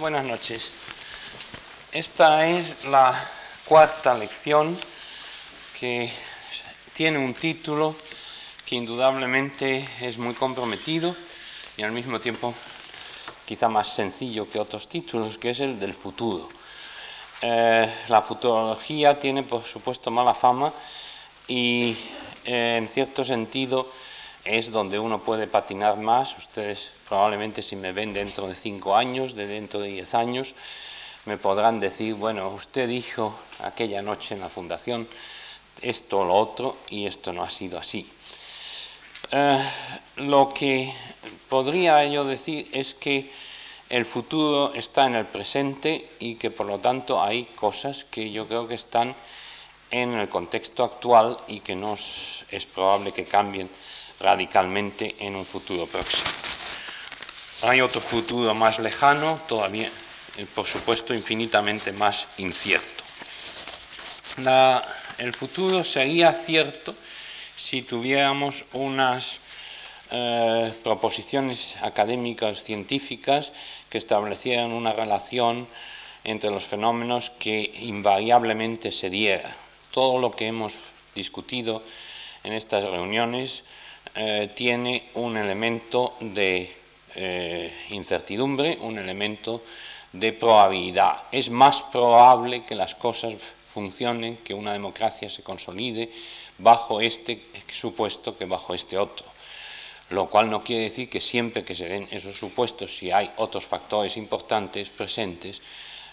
Buenas noches. Esta es la cuarta lección que tiene un título que indudablemente es muy comprometido y al mismo tiempo quizá más sencillo que otros títulos, que es el del futuro. Eh, la futurología tiene, por supuesto, mala fama y eh, en cierto sentido es donde uno puede patinar más. Ustedes probablemente si me ven dentro de cinco años, de dentro de diez años, me podrán decir, bueno, usted dijo aquella noche en la fundación esto o lo otro y esto no ha sido así. Eh, lo que podría yo decir es que el futuro está en el presente y que por lo tanto hay cosas que yo creo que están en el contexto actual y que no es probable que cambien radicalmente en un futuro próximo. Hay otro futuro más lejano, todavía, eh, por supuesto, infinitamente más incierto. el futuro sería cierto si tuviéramos unas eh, proposiciones académicas, científicas, que establecieran una relación entre los fenómenos que invariablemente se diera. Todo lo que hemos discutido en estas reuniones eh, tiene un elemento de eh, incertidumbre, un elemento de probabilidad. Es más probable que las cosas funcionen, que una democracia se consolide bajo este supuesto que bajo este otro. Lo cual no quiere decir que siempre que se den esos supuestos, si hay otros factores importantes presentes,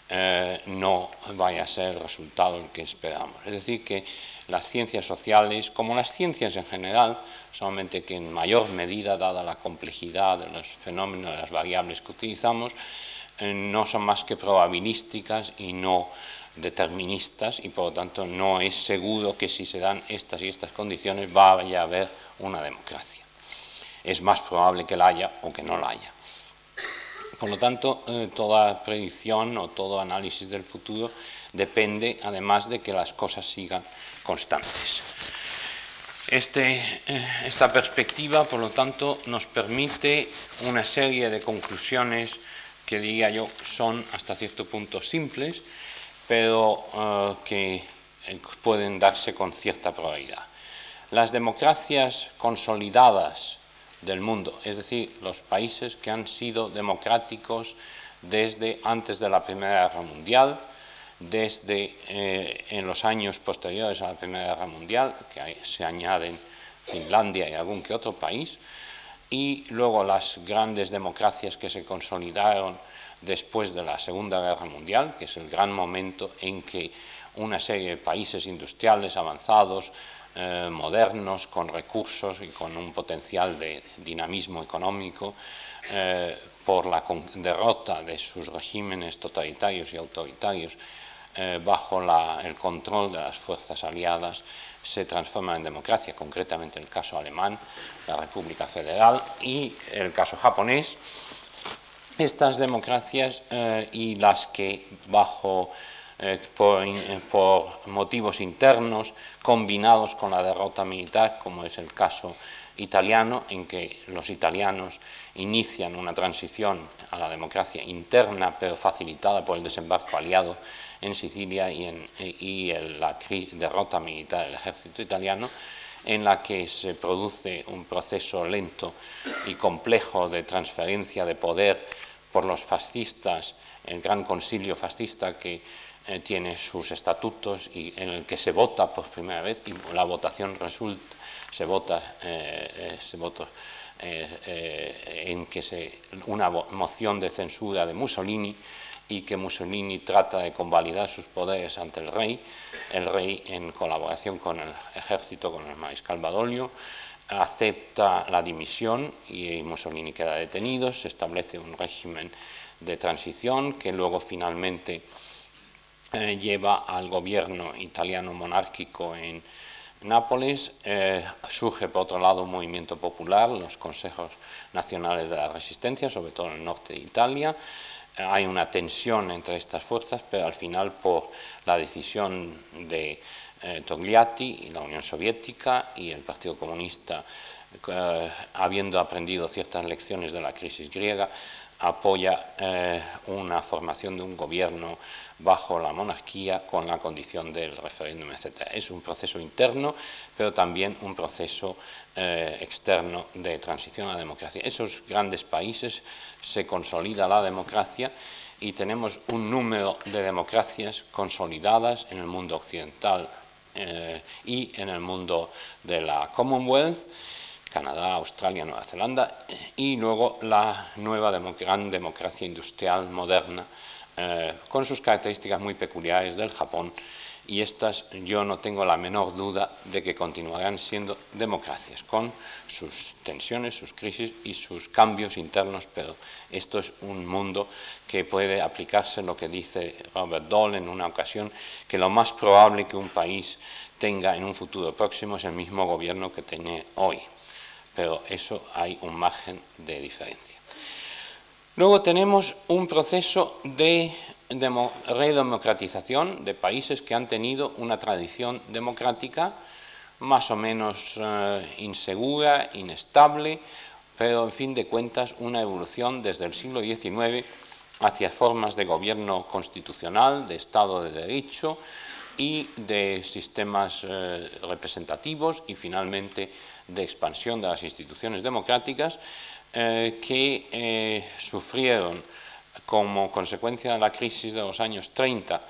eh, no vaya a ser el resultado el que esperamos. Es decir, que las ciencias sociales, como las ciencias en general, solamente que en mayor medida, dada la complejidad de los fenómenos, de las variables que utilizamos, eh, no son más que probabilísticas y no deterministas y por lo tanto no es seguro que si se dan estas y estas condiciones vaya a haber una democracia. Es más probable que la haya o que no la haya. Por lo tanto, eh, toda predicción o todo análisis del futuro depende además de que las cosas sigan constantes. Este, eh, esta perspectiva, por lo tanto, nos permite una serie de conclusiones que diría yo son hasta cierto punto simples, pero eh, que pueden darse con cierta probabilidad. Las democracias consolidadas del mundo, es decir, los países que han sido democráticos desde antes de la Primera Guerra Mundial, desde eh, en los años posteriores a la Primera Guerra Mundial, que se añaden Finlandia y algún que otro país, y luego las grandes democracias que se consolidaron después de la Segunda Guerra Mundial, que es el gran momento en que una serie de países industriales avanzados, eh, modernos, con recursos y con un potencial de dinamismo económico, eh, por la derrota de sus regímenes totalitarios y autoritarios eh, bajo el control de las fuerzas aliadas, se transforma en democracia, concretamente el caso alemán, la República Federal, y el caso japonés. Estas democracias y las que bajo eh, por, motivos internos combinados con la derrota militar, como es el caso italiano, en que los italianos inician una transición a la democracia interna, pero facilitada por el desembarco aliado en Sicilia y, en, y la derrota militar del ejército italiano, en la que se produce un proceso lento y complejo de transferencia de poder por los fascistas, el gran concilio fascista que eh, tiene sus estatutos y en el que se vota por primera vez y la votación resulta, se vota, eh, eh, se vota en que se, una moción de censura de Mussolini y que Mussolini trata de convalidar sus poderes ante el rey, el rey en colaboración con el ejército, con el mariscal Badoglio, acepta la dimisión y Mussolini queda detenido, se establece un régimen de transición que luego finalmente eh, lleva al gobierno italiano monárquico en Nápoles. Eh, surge por otro lado un movimiento popular, los consejos nacionales de la resistencia, sobre todo en el norte de Italia. Eh, hay una tensión entre estas fuerzas, pero al final por la decisión de Togliatti y la Unión Soviética y el Partido Comunista, habiendo aprendido ciertas lecciones de la crisis griega, apoya eh, una formación de un gobierno bajo la monarquía con la condición del referéndum, etc. Es un proceso interno, pero también un proceso eh, externo de transición a la democracia. Esos grandes países se consolida la democracia y tenemos un número de democracias consolidadas en el mundo occidental eh, y en el mundo de la Commonwealth, Canadá, Australia, Nueva Zelanda, y luego la nueva gran democracia industrial moderna, eh, con sus características muy peculiares del Japón, y estas yo no tengo la menor duda de que continuarán siendo democracias, con sus tensiones, sus crisis y sus cambios internos, pero esto es un mundo que puede aplicarse lo que dice Robert Dole en una ocasión, que lo más probable que un país tenga en un futuro próximo es el mismo gobierno que tiene hoy, pero eso hay un margen de diferencia. Luego tenemos un proceso de redemocratización de países que han tenido una tradición democrática más o menos eh, insegura, inestable, pero en fin de cuentas una evolución desde el siglo XIX hacia formas de gobierno constitucional, de Estado de Derecho y de sistemas eh, representativos y finalmente de expansión de las instituciones democráticas eh, que sufrieron como consecuencia de la crisis de los años 30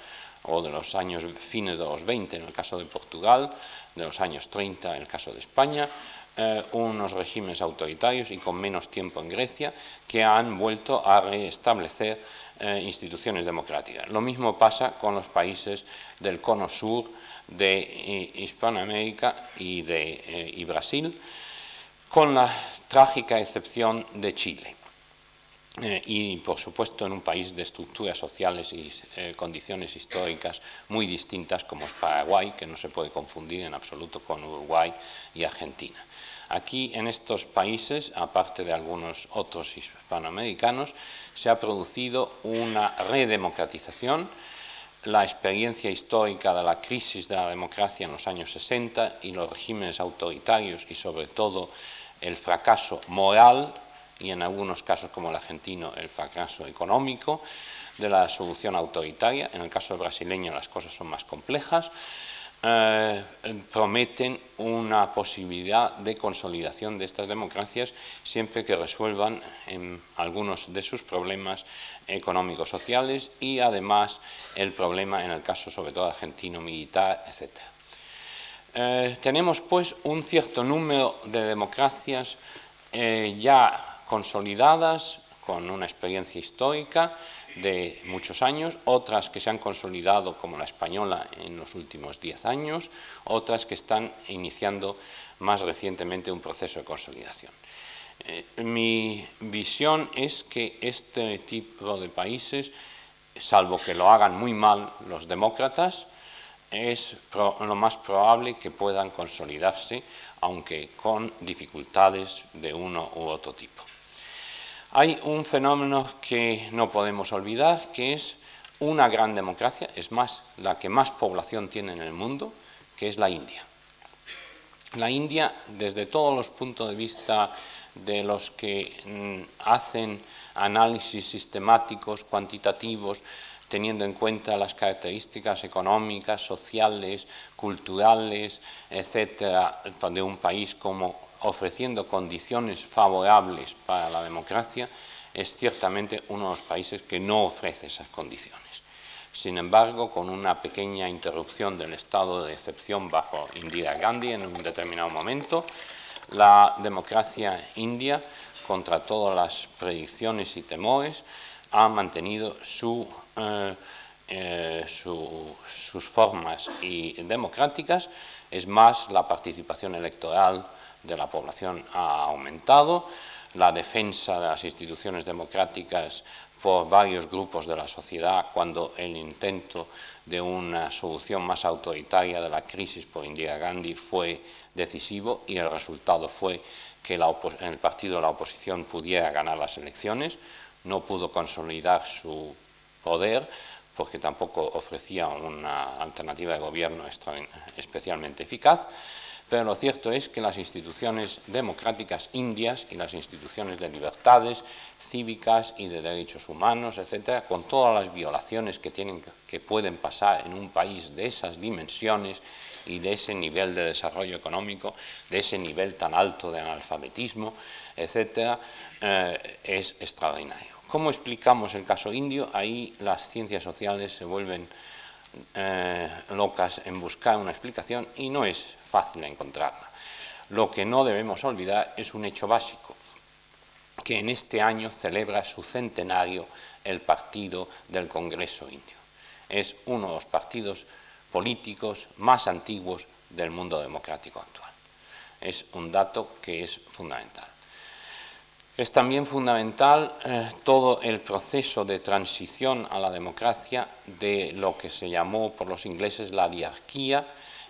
o de los años fines de los 20 en el caso de Portugal, de los años 30 en el caso de España, eh, unos regímenes autoritarios y con menos tiempo en Grecia que han vuelto a restablecer eh, instituciones democráticas. Lo mismo pasa con los países del cono sur de eh, Hispanoamérica y, de, y Brasil, con la trágica excepción de Chile. Eh, y, por supuesto, en un país de estructuras sociales y eh, condiciones históricas muy distintas como es Paraguay, que no se puede confundir en absoluto con Uruguay y Argentina. Aquí, en estos países, aparte de algunos otros hispanoamericanos, se ha producido una redemocratización, la experiencia histórica de la crisis de la democracia en los años 60 y los regímenes autoritarios y, sobre todo, el fracaso moral y en algunos casos como el argentino el fracaso económico de la solución autoritaria, en el caso brasileño las cosas son más complejas, eh, prometen una posibilidad de consolidación de estas democracias siempre que resuelvan algunos de sus problemas económicos sociales y además el problema en el caso sobre todo argentino militar, etc. Eh, tenemos pues un cierto número de democracias eh, ya consolidadas con una experiencia histórica de muchos años, otras que se han consolidado como la española en los últimos diez años, otras que están iniciando más recientemente un proceso de consolidación. Eh, mi visión es que este tipo de países, salvo que lo hagan muy mal los demócratas, es lo más probable que puedan consolidarse, aunque con dificultades de uno u otro tipo. Hay un fenómeno que no podemos olvidar, que es una gran democracia, es más, la que más población tiene en el mundo, que es la India. La India, desde todos los puntos de vista de los que mm, hacen análisis sistemáticos, cuantitativos, teniendo en cuenta las características económicas, sociales, culturales, etcétera, de un país como ofreciendo condiciones favorables para la democracia, es ciertamente uno de los países que no ofrece esas condiciones. Sin embargo, con una pequeña interrupción del estado de excepción bajo Indira Gandhi en un determinado momento, la democracia india, contra todas las predicciones y temores, ha mantenido eh, eh, sus formas y democráticas. Es más, la participación electoral de la población ha aumentado, la defensa de las instituciones democráticas por varios grupos de la sociedad cuando el intento de una solución más autoritaria de la crisis por Indira Gandhi fue decisivo y el resultado fue que el partido de la oposición pudiera ganar las elecciones, no pudo consolidar su poder porque tampoco ofrecía una alternativa de gobierno especialmente eficaz, pero lo cierto es que las instituciones democráticas indias y las instituciones de libertades cívicas y de derechos humanos, etcétera, con todas las violaciones que, tienen, que pueden pasar en un país de esas dimensiones y de ese nivel de desarrollo económico, de ese nivel tan alto de analfabetismo, etcétera, eh, es extraordinario. ¿Cómo explicamos el caso indio? Ahí las ciencias sociales se vuelven eh, locas en buscar una explicación y no es fácil encontrarla. Lo que no debemos olvidar es un hecho básico, que en este año celebra su centenario el Partido del Congreso Indio. Es uno de los partidos políticos más antiguos del mundo democrático actual. Es un dato que es fundamental. Es también fundamental eh, todo el proceso de transición a la democracia de lo que se llamó por los ingleses la diarquía,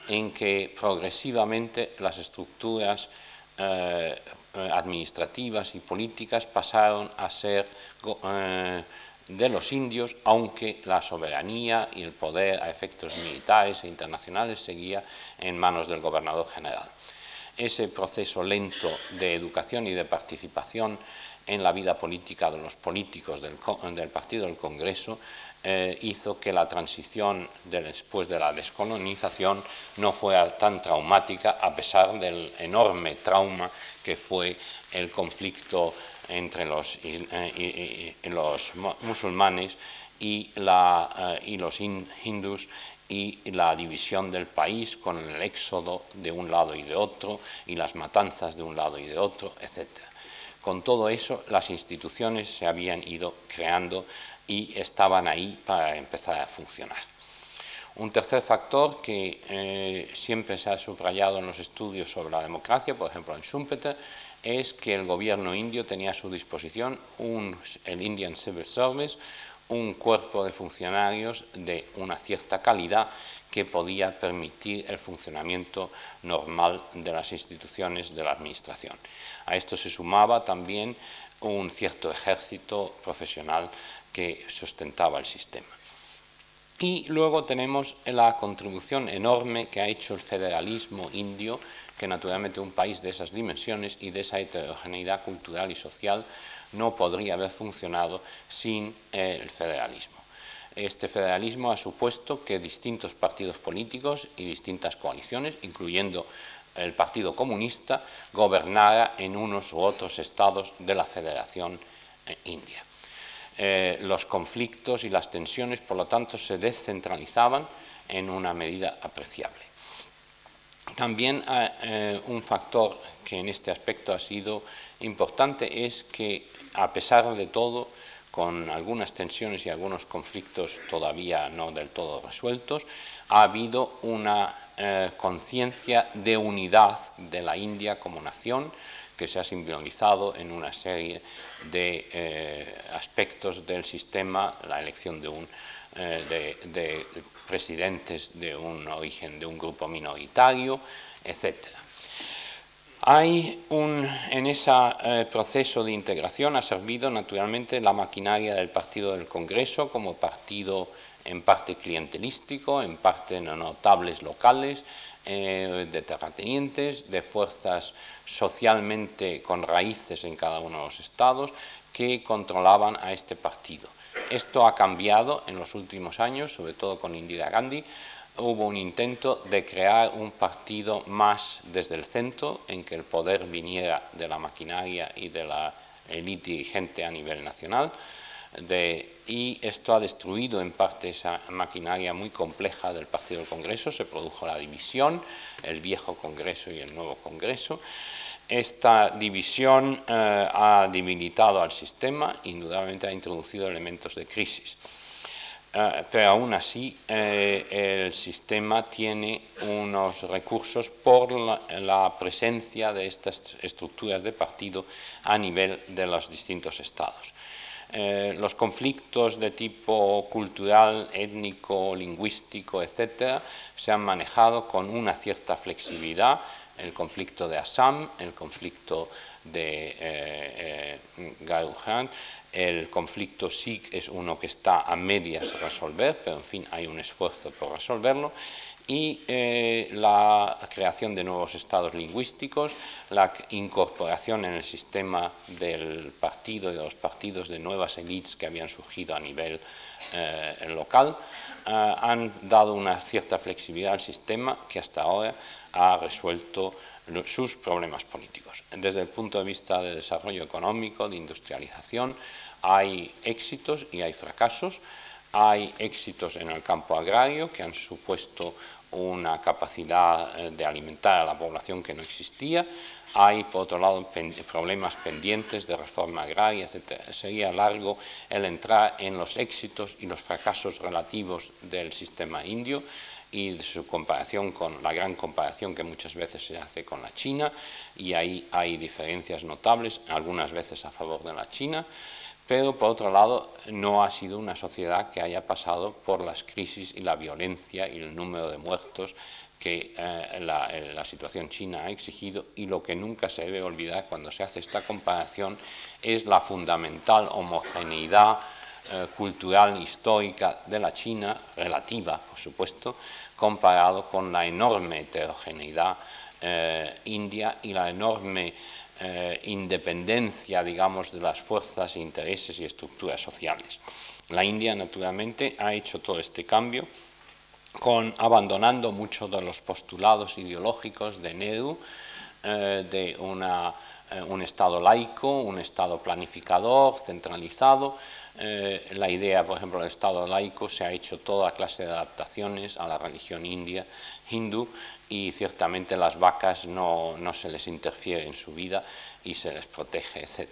en que progresivamente las estructuras eh, administrativas y políticas pasaron a ser eh, de los indios, aunque la soberanía y el poder a efectos militares e internacionales seguía en manos del gobernador general ese proceso lento de educación y de participación en la vida política de los políticos del, Partido del Congreso eh, hizo que la transición después de la descolonización no fuera tan traumática a pesar del enorme trauma que fue el conflicto entre los, eh, musulmanes y, eh, y los hindús y la división del país con el éxodo de un lado y de otro y las matanzas de un lado y de otro, etc. Con todo eso, las instituciones se habían ido creando y estaban ahí para empezar a funcionar. Un tercer factor que eh, siempre se ha subrayado en los estudios sobre la democracia, por ejemplo en Schumpeter, es que el gobierno indio tenía a su disposición el Indian Civil Service, un cuerpo de funcionarios de una cierta calidad que podía permitir el funcionamiento normal de las instituciones de la Administración. A esto se sumaba también un cierto ejército profesional que sustentaba el sistema. Y luego tenemos la contribución enorme que ha hecho el federalismo indio, que naturalmente un país de esas dimensiones y de esa heterogeneidad cultural y social no podría haber funcionado sin el federalismo. Este federalismo ha supuesto que distintos partidos políticos y distintas coaliciones, incluyendo el Partido Comunista, gobernara en unos u otros estados de la Federación eh, India. Eh, los conflictos y las tensiones, por lo tanto, se descentralizaban en una medida apreciable. También eh, un factor que en este aspecto ha sido importante es que, a pesar de todo, con algunas tensiones y algunos conflictos todavía no del todo resueltos, ha habido una eh, conciencia de unidad de la India como nación que se ha simbolizado en una serie de eh, aspectos del sistema, la elección de, un, de, de presidentes de un origen de un grupo minoritario, etc. Hay un, en ese eh, proceso de integración ha servido naturalmente la maquinaria del Partido del Congreso como partido en parte clientelístico, en parte notables locales, eh, de terratenientes, de fuerzas socialmente con raíces en cada uno de los estados que controlaban a este partido. Esto ha cambiado en los últimos años, sobre todo con Indira Gandhi. Hubo un intento de crear un partido más desde el centro, en que el poder viniera de la maquinaria y de la élite dirigente a nivel nacional. y esto ha destruido en parte esa maquinaria muy compleja del Partido del Congreso. Se produjo la división, el viejo Congreso y el nuevo Congreso. Esta división eh, ha debilitado al sistema, indudablemente ha introducido elementos de crisis. Eh, pero aún así eh, el sistema tiene unos recursos por la, presencia de estas estructuras de partido a nivel de los distintos estados. los conflictos de tipo cultural, étnico, lingüístico, etcétera, se han manejado con una cierta flexibilidad el conflicto de Assam, el conflicto de eh, eh el conflicto Sikh es uno que está a medias resolver, pero en fin hay un esfuerzo por resolverlo, y eh, la creación de nuevos estados lingüísticos, la incorporación en el sistema del partido y de los partidos de nuevas élites que habían surgido a nivel eh, local, eh, han dado una cierta flexibilidad al sistema que hasta ahora ha resuelto sus problemas políticos. Desde el punto de vista de desarrollo económico, de industrialización, hay éxitos y hay fracasos. Hay éxitos en el campo agrario que han supuesto una capacidad eh, de alimentar a la población que no existía. Hay, por otro lado, problemas pendientes de reforma agraria, etc. Sería largo el entrar en los éxitos y los fracasos relativos del sistema indio y su comparación con la gran comparación que muchas veces se hace con la China, y ahí hay diferencias notables, algunas veces a favor de la China, pero por otro lado no ha sido una sociedad que haya pasado por las crisis y la violencia y el número de muertos que eh, la, situación china ha exigido. Y lo que nunca se debe olvidar cuando se hace esta comparación es la fundamental homogeneidad eh, cultural histórica de la China, relativa por supuesto, comparado con la enorme heterogeneidad eh, india y la enorme eh, independencia, digamos, de las fuerzas, intereses y estructuras sociales. La India, naturalmente, ha hecho todo este cambio con, abandonando muchos de los postulados ideológicos de Nehru, eh, de eh, un Estado laico, un Estado planificador, centralizado, eh, la idea, por ejemplo, del Estado laico se ha hecho toda clase de adaptaciones a la religión india, hindú, y ciertamente las vacas no, se les interfiere en su vida y se les protege, etc.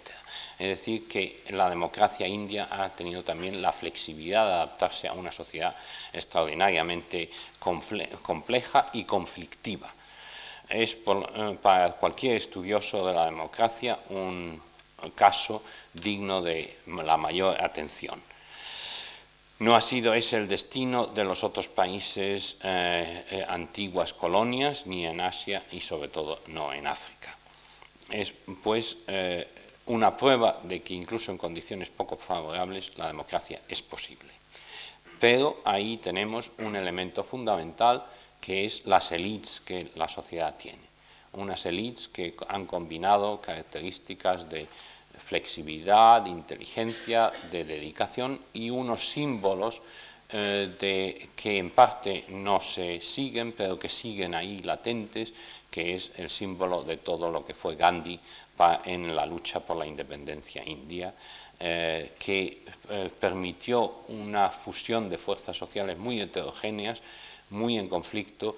Es decir, que la democracia india ha tenido también la flexibilidad de adaptarse a una sociedad extraordinariamente compleja y conflictiva. Es eh, para cualquier estudioso de la democracia un caso digno de la mayor atención. No ha sido ese el destino de los otros países eh, eh, antiguas colonias, ni en Asia y sobre todo no en África. Es pues eh, una prueba de que incluso en condiciones poco favorables la democracia es posible. Pero ahí tenemos un elemento fundamental que es las élites que la sociedad tiene unas élites que han combinado características de flexibilidad, de inteligencia, de dedicación y unos símbolos eh, que en parte no se siguen, pero que siguen ahí latentes, que es el símbolo de todo lo que fue Gandhi en la lucha por la independencia india, eh, que eh, permitió una fusión de fuerzas sociales muy heterogéneas, muy en conflicto,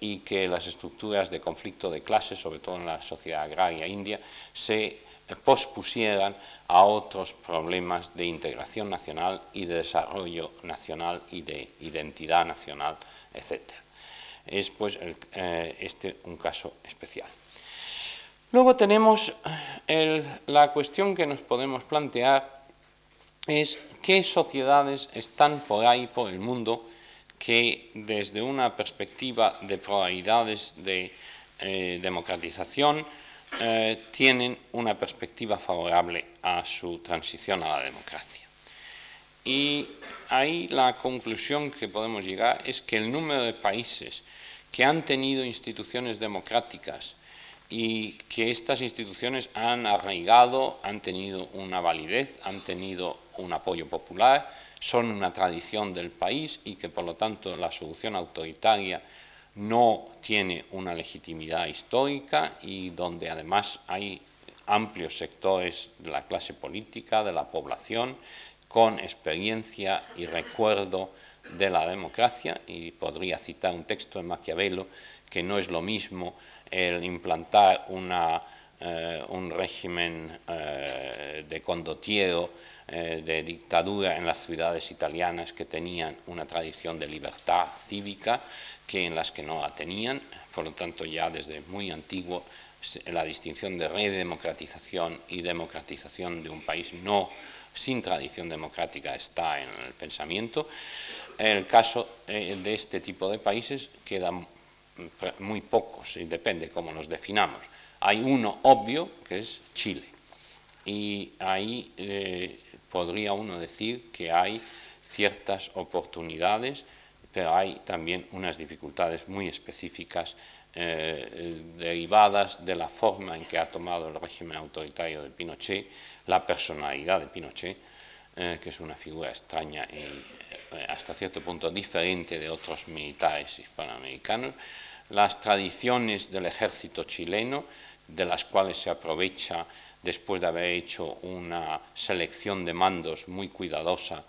y que las estructuras de conflicto de clases, sobre todo en la sociedad agraria india, se pospusieran a otros problemas de integración nacional y de desarrollo nacional y de identidad nacional, etc. Es pues eh, este un caso especial. Luego tenemos la cuestión que nos podemos plantear es qué sociedades están por ahí, por el mundo, que desde una perspectiva de probabilidades de eh, democratización eh, tienen una perspectiva favorable a su transición a la democracia. Y ahí la conclusión que podemos llegar es que el número de países que han tenido instituciones democráticas y que estas instituciones han arraigado, han tenido una validez, han tenido un apoyo popular, son una tradición del país y que por lo tanto la solución autoritaria no tiene una legitimidad histórica y donde además hay amplios sectores de la clase política, de la población, con experiencia y recuerdo de la democracia, y podría citar un texto de Maquiavelo, que no es lo mismo el implantar eh, un régimen eh, de condottiero eh, de dictadura en las ciudades italianas que tenían una tradición de libertad cívica que en las que no la tenían, por lo tanto ya desde muy antiguo la distinción de redemocratización y democratización de un país no sin tradición democrática está en el pensamiento. En el caso eh, de este tipo de países quedan muy pocos, y depende cómo nos definamos. Hay uno obvio, que es Chile, y ahí eh, podría uno decir que hay ciertas oportunidades pero hay también unas dificultades muy específicas eh, derivadas de la forma en que ha tomado el régimen autoritario de Pinochet, la personalidad de Pinochet, eh, que es una figura extraña y eh, hasta cierto punto diferente de otros militares hispanoamericanos, las tradiciones del ejército chileno, de las cuales se aprovecha después de haber hecho una selección de mandos muy cuidadosa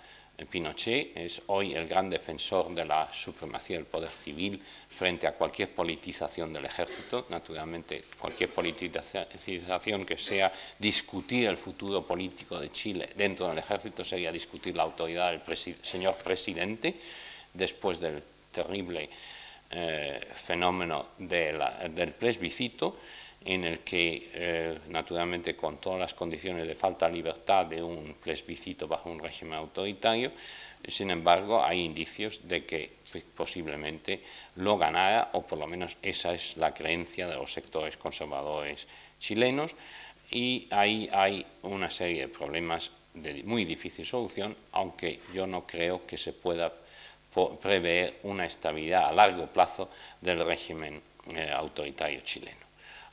Pinochet es hoy el gran defensor de la supremacía del poder civil frente a cualquier politización del ejército. Naturalmente, cualquier politización que sea discutir el futuro político de Chile dentro del ejército sería discutir la autoridad del señor presidente después del terrible eh, fenómeno del plebiscito en el que, eh, naturalmente, con todas las condiciones de falta de libertad de un plebiscito bajo un régimen autoritario, sin embargo, hay indicios de que pues, posiblemente lo ganara, o por lo menos esa es la creencia de los sectores conservadores chilenos, y ahí hay una serie de problemas de muy difícil solución, aunque yo no creo que se pueda prever una estabilidad a largo plazo del régimen eh, autoritario chileno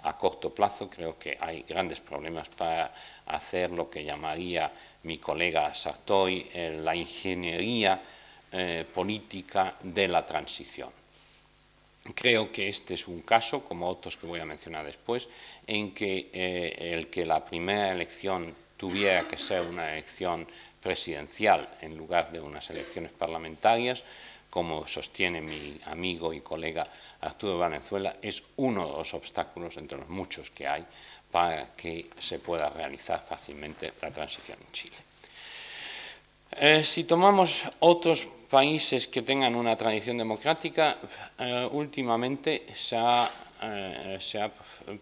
a corto plazo creo que hay grandes problemas para hacer lo que llamaría mi colega Sartoy eh, la ingeniería eh, política de la transición. Creo que este es un caso, como otros que voy a mencionar después, en que eh, el que la primera elección tuviera que ser una elección presidencial en lugar de unas elecciones parlamentarias como sostiene mi amigo y colega Arturo Valenzuela, es uno de los obstáculos entre los muchos que hay para que se pueda realizar fácilmente la transición en Chile. Eh, si tomamos otros países que tengan una tradición democrática, eh, últimamente se ha, eh, se ha,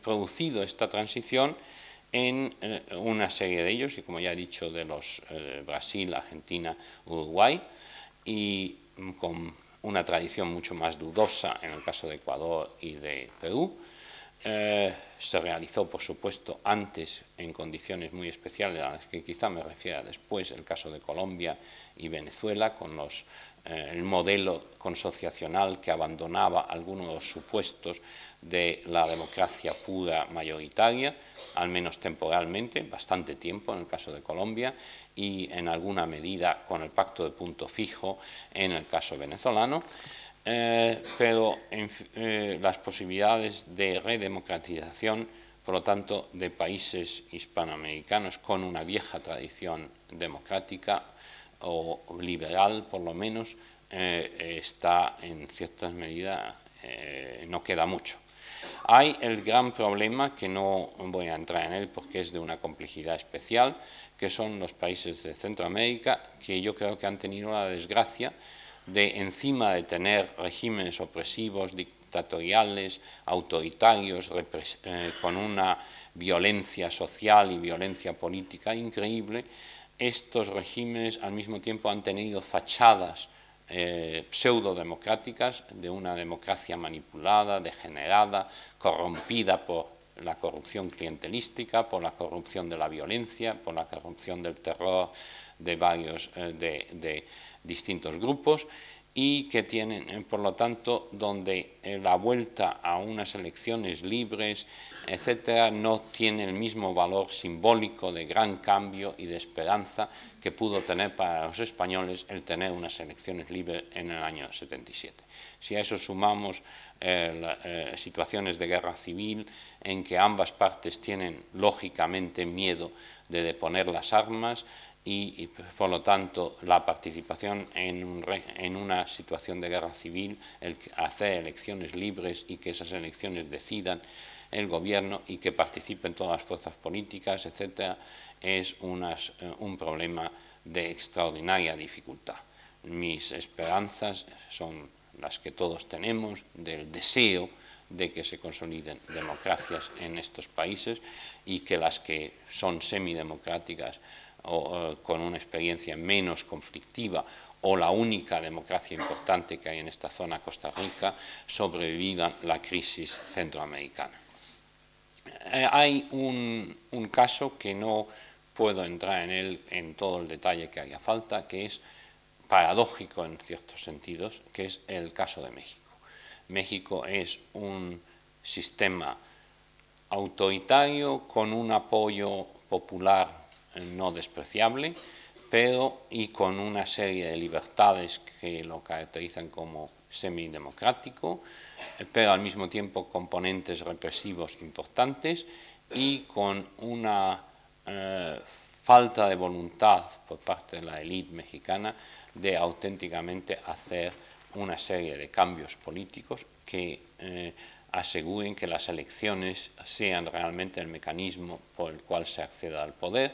producido esta transición en una serie de ellos, y como ya he dicho, de los Brasil, Argentina, Uruguay, y con una tradición mucho más dudosa en el caso de Ecuador y de Perú. Eh, se realizó, por supuesto, antes en condiciones muy especiales, a las que quizá me refiera después, el caso de Colombia y Venezuela, con eh, el modelo consociacional que abandonaba algunos de los supuestos de la democracia pura mayoritaria, al menos temporalmente, bastante tiempo en el caso de Colombia, y en alguna medida con el pacto de punto fijo en el caso venezolano, eh, pero eh, las posibilidades de redemocratización, por lo tanto, de países hispanoamericanos con una vieja tradición democrática o liberal, por lo menos, eh, está en ciertas medidas, no queda mucho. Hay el gran problema, que no voy a entrar en él porque es de una complejidad especial, que son los países de Centroamérica, que yo creo que han tenido la desgracia de, encima de tener regímenes opresivos, dictatoriales, autoritarios, eh, con una violencia social y violencia política increíble, estos regímenes al mismo tiempo han tenido fachadas eh, pseudo-democráticas de una democracia manipulada, degenerada, corrompida por la corrupción clientelística, por la corrupción de la violencia, por la corrupción del terror de varios eh, de, distintos grupos y que tienen, eh, por lo tanto, donde eh, la vuelta a unas elecciones libres, etcétera, no tiene el mismo valor simbólico de gran cambio y de esperanza que pudo tener para los españoles el tener unas elecciones libres en el año 77. Si a eso sumamos situaciones de guerra civil, en que ambas partes tienen lógicamente miedo de deponer las armas y, por lo tanto la participación en, en, una situación de guerra civil, el hacer elecciones libres y que esas elecciones decidan el gobierno y que participen todas las fuerzas políticas, etcétera, es eh, un problema de extraordinaria dificultad. Mis esperanzas son las que todos tenemos del deseo de que se consoliden democracias en estos países y que las que son semidemocráticas o con una experiencia menos conflictiva o la única democracia importante que hay en esta zona, Costa Rica, sobrevivan la crisis centroamericana. Eh, hay un, caso que no puedo entrar en él en todo el detalle que haga falta, que es paradójico en ciertos sentidos, que es el caso de México. México es un sistema autoritario con un apoyo popular no despreciable, pero y con una serie de libertades que lo caracterizan como semidemocrático, pero al mismo tiempo componentes represivos importantes y con una eh, falta de voluntad por parte de la élite mexicana de auténticamente hacer una serie de cambios políticos que eh, aseguren que las elecciones sean realmente el mecanismo por el cual se acceda al poder,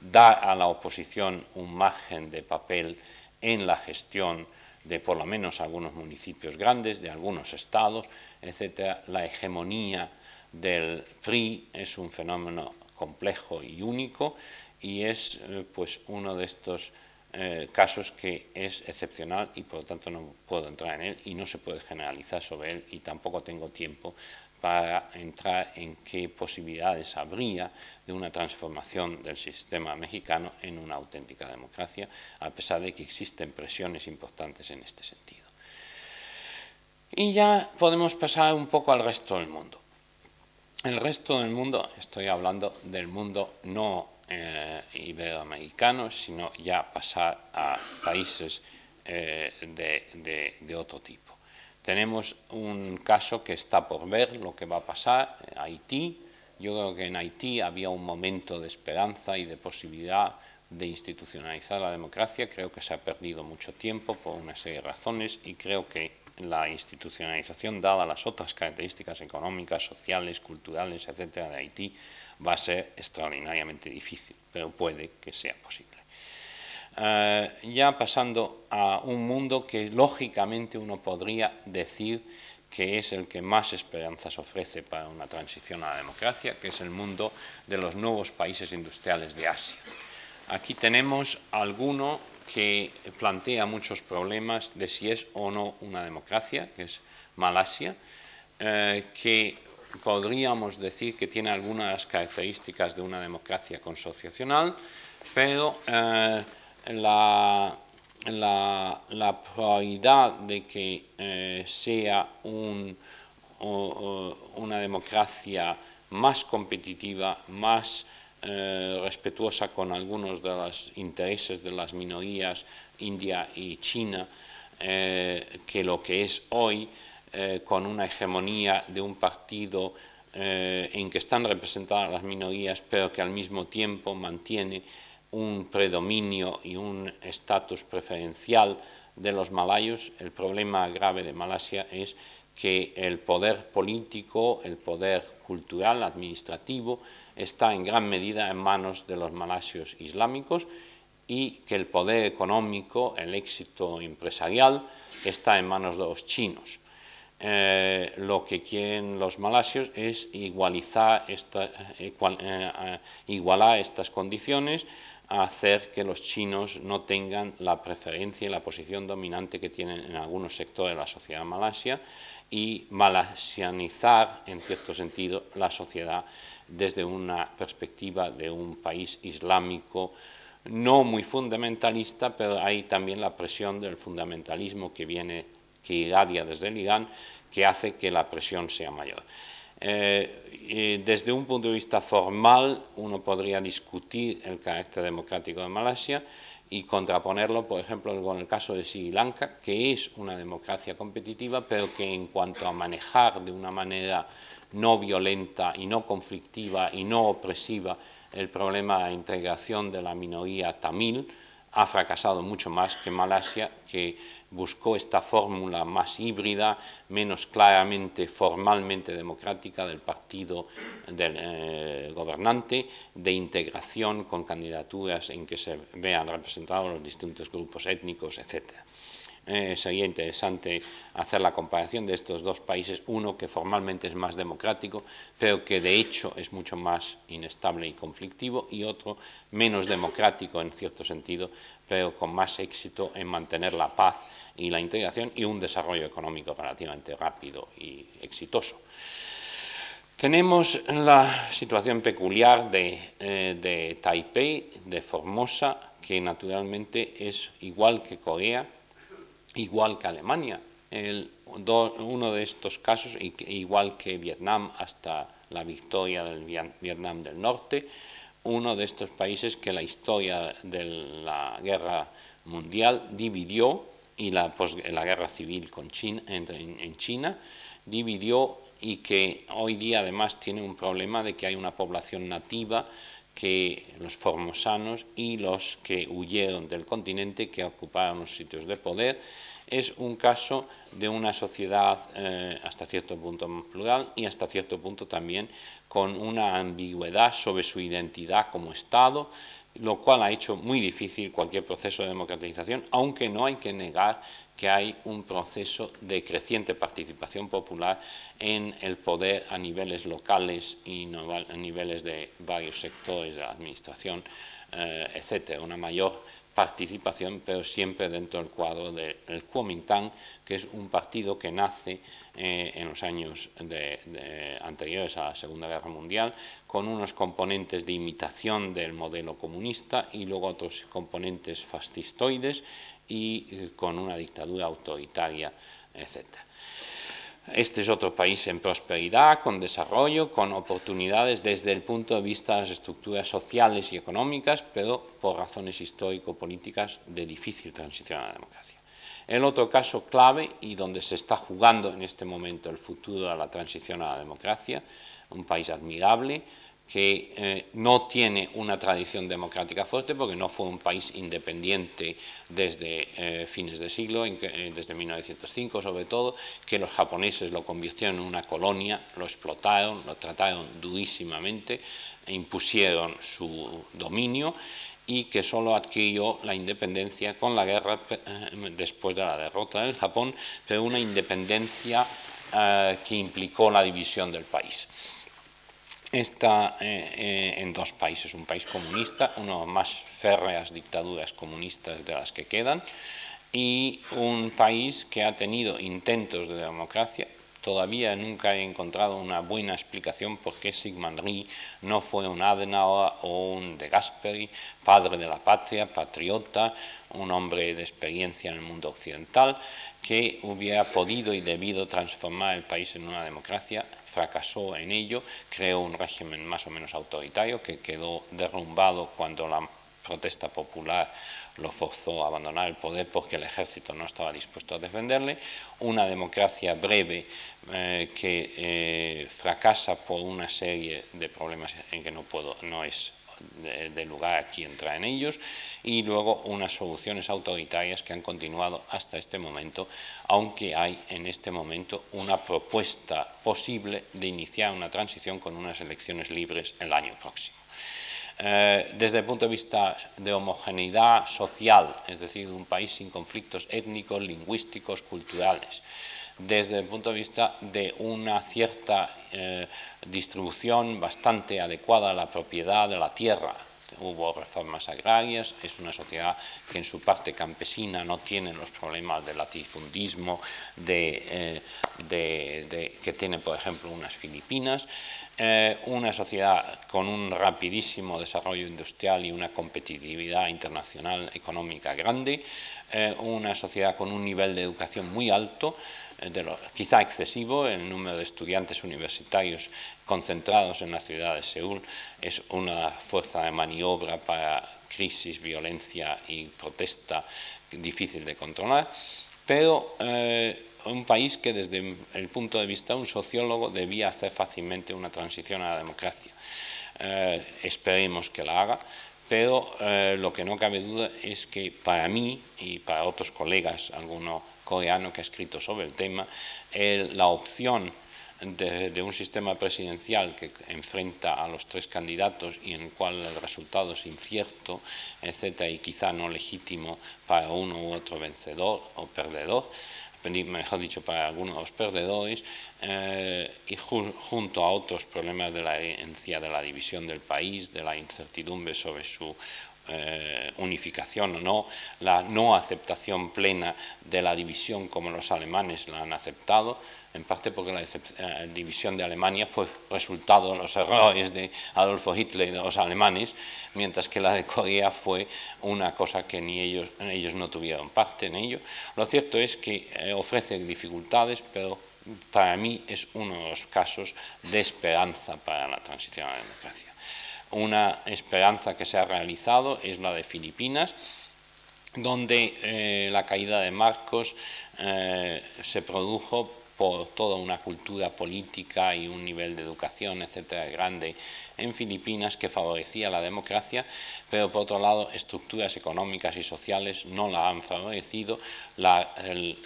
dar a la oposición un margen de papel en la gestión de por lo menos algunos municipios grandes, de algunos estados, etc. La hegemonía del PRI es un fenómeno complejo y único y es eh, pues uno de estos eh, casos que es excepcional y por lo tanto no puedo entrar en él y no se puede generalizar sobre él y tampoco tengo tiempo para entrar en qué posibilidades habría de una transformación del sistema mexicano en una auténtica democracia, a pesar de que existen presiones importantes en este sentido. Y ya podemos pasar un poco al resto del mundo. El resto del mundo, estoy hablando del mundo no eh, iberoamericanos, sino ya pasar a países eh, de, otro tipo. Tenemos un caso que está por ver lo que va a pasar, en Haití. Yo creo que en Haití había un momento de esperanza y de posibilidad de institucionalizar la democracia. Creo que se ha perdido mucho tiempo por una serie de razones y creo que la institucionalización, dada las otras características económicas, sociales, culturales, etcétera, de Haití, va a ser extraordinariamente difícil, pero puede que sea posible. Eh, ya pasando a un mundo que lógicamente uno podría decir que es el que más esperanzas ofrece para una transición a la democracia, que es el mundo de los nuevos países industriales de Asia. Aquí tenemos alguno que plantea muchos problemas de si es o no una democracia, que es Malasia, eh, que podríamos decir que tiene algunas características de una democracia consociacional, pero eh, la, probabilidad de que eh, sea una democracia más competitiva, más eh, respetuosa con algunos de los intereses de las minorías India y China que lo que es hoy, eh, con una hegemonía de un partido eh, en que están representadas las minorías, pero que al mismo tiempo mantiene un predominio y un estatus preferencial de los malayos. El problema grave de Malasia es que el poder político, el poder cultural, administrativo, está en gran medida en manos de los malayos islámicos y que el poder económico, el éxito empresarial, está en manos de los chinos. Eh, lo que quieren los malasios es eh, eh, igualar estas condiciones, hacer que los chinos no tengan la preferencia y la posición dominante que tienen en algunos sectores de la sociedad malasia y malasianizar, en cierto sentido, la sociedad desde una perspectiva de un país islámico no muy fundamentalista, pero hay también la presión del fundamentalismo que viene que irradia desde el Irán, que hace que la presión sea mayor. Eh, desde un punto de vista formal, uno podría discutir el carácter democrático de Malasia y contraponerlo, por ejemplo, con el caso de Sri Lanka, que es una democracia competitiva, pero que en cuanto a manejar de una manera no violenta y no conflictiva y no opresiva el problema de integración de la minoría tamil, ha fracasado mucho más que Malasia, que buscó esta fórmula más híbrida, menos claramente formalmente democrática del partido del eh, gobernante, de integración con candidaturas en que se vean representados los distintos grupos étnicos, etcétera. Eh, sería interesante hacer la comparación de estos dos países, uno que formalmente es más democrático, pero que de hecho es mucho más inestable y conflictivo, y otro menos democrático en cierto sentido, pero con más éxito en mantener la paz y la integración y un desarrollo económico relativamente rápido y exitoso. Tenemos la situación peculiar de, eh, de Taipei, de Formosa, que naturalmente es igual que Corea, igual que Alemania. uno de estos casos, igual que Vietnam hasta la victoria del Vietnam del Norte, uno de estos países que la historia de la guerra mundial dividió y la, la guerra civil con China, en China dividió y que hoy día además tiene un problema de que hay una población nativa que los formosanos y los que huyeron del continente, que ocuparon los sitios de poder, es un caso de una sociedad eh, hasta cierto punto plural y hasta cierto punto también con una ambigüedad sobre su identidad como Estado, lo cual ha hecho muy difícil cualquier proceso de democratización, aunque no hay que negar que hay un proceso de creciente participación popular en el poder a niveles locales y a niveles de varios sectores de la administración, eh, etcétera, una mayor participación, pero siempre dentro del cuadro del Kuomintang, que es un partido que nace eh, en los años anteriores a la Segunda Guerra Mundial, con unos componentes de imitación del modelo comunista y luego otros componentes fascistoides y eh, con una dictadura autoritaria, etc. Este es otro país en prosperidad, con desarrollo, con oportunidades desde el punto de vista de las estructuras sociales y económicas, pero por razones histórico-políticas de difícil transición a la democracia. El otro caso clave y donde se está jugando en este momento el futuro de la transición a la democracia, un país admirable, que eh, no tiene una tradición democrática fuerte porque no fue un país independiente desde eh, fines de siglo, eh, desde 1905 sobre todo, que los japoneses lo convirtieron en una colonia, lo explotaron, lo trataron durísimamente, impusieron su dominio y que solo adquirió la independencia con la guerra después de la derrota del Japón, pero una independencia que implicó la división del país está eh, eh, en dos países, un país comunista, una de más férreas dictaduras comunistas de las que quedan, y un país que ha tenido intentos de democracia. Todavía nunca he encontrado una buena explicación por qué Sigmund Rhee no fue un Adenauer o un de Gasperi, padre de la patria, patriota, un hombre de experiencia en el mundo occidental, que hubiera podido y debido transformar el país en una democracia, fracasó en ello, creó un régimen más o menos autoritario que quedó derrumbado cuando la protesta popular lo forzó a abandonar el poder porque el ejército no estaba dispuesto a defenderle, una democracia breve eh, que eh, fracasa por una serie de problemas en que no, puedo, no es de, lugar aquí entra en ellos, y luego unas soluciones autoritarias que han continuado hasta este momento, aunque hay en este momento una propuesta posible de iniciar una transición con unas elecciones libres el año próximo. Eh, desde el punto de vista de homogeneidad social, es decir, un país sin conflictos étnicos, lingüísticos, culturales, desde el punto de vista de una cierta eh, distribución bastante adecuada a la propiedad de la tierra. Hubo reformas agrarias, es una sociedad que en su parte campesina no tiene los problemas del latifundismo eh, que tiene, por ejemplo, unas Filipinas, eh, una sociedad con un rapidísimo desarrollo industrial y una competitividad internacional económica grande, una sociedad con un nivel de educación muy alto, quizá excesivo, el número de estudiantes universitarios concentrados en la ciudad de Seúl es una fuerza de maniobra para crisis, violencia y protesta difícil de controlar, pero eh, un país que desde el punto de vista de un sociólogo debía hacer fácilmente una transición a la democracia. Eh, esperemos que la haga, pero eh, lo que no cabe duda es que para mí y para otros colegas, alguno coreano que ha escrito sobre el tema, la opción de, un sistema presidencial que enfrenta a los tres candidatos y en el cual el resultado es incierto, etcétera, y quizá no legítimo para uno u otro vencedor o perdedor, mejor dicho, para algunos perdedores, eh, y junto a otros problemas de la herencia de la división del país, de la incertidumbre sobre su eh, unificación o no, la no aceptación plena de la división como los alemanes la han aceptado, en parte porque la eh, división de Alemania fue resultado de los errores de Adolfo Hitler y de los alemanes, mientras que la de Corea fue una cosa que ni ellos, ellos no tuvieron parte en ello. Lo cierto es que eh, ofrece dificultades, pero para mí es uno de los casos de esperanza para la transición a la democracia. Una esperanza que se ha realizado es la de Filipinas, donde eh, la caída de Marcos se produjo por toda una cultura política y un nivel de educación, etcétera, grande en Filipinas que favorecía la democracia, pero por otro lado estructuras económicas y sociales no la han favorecido, la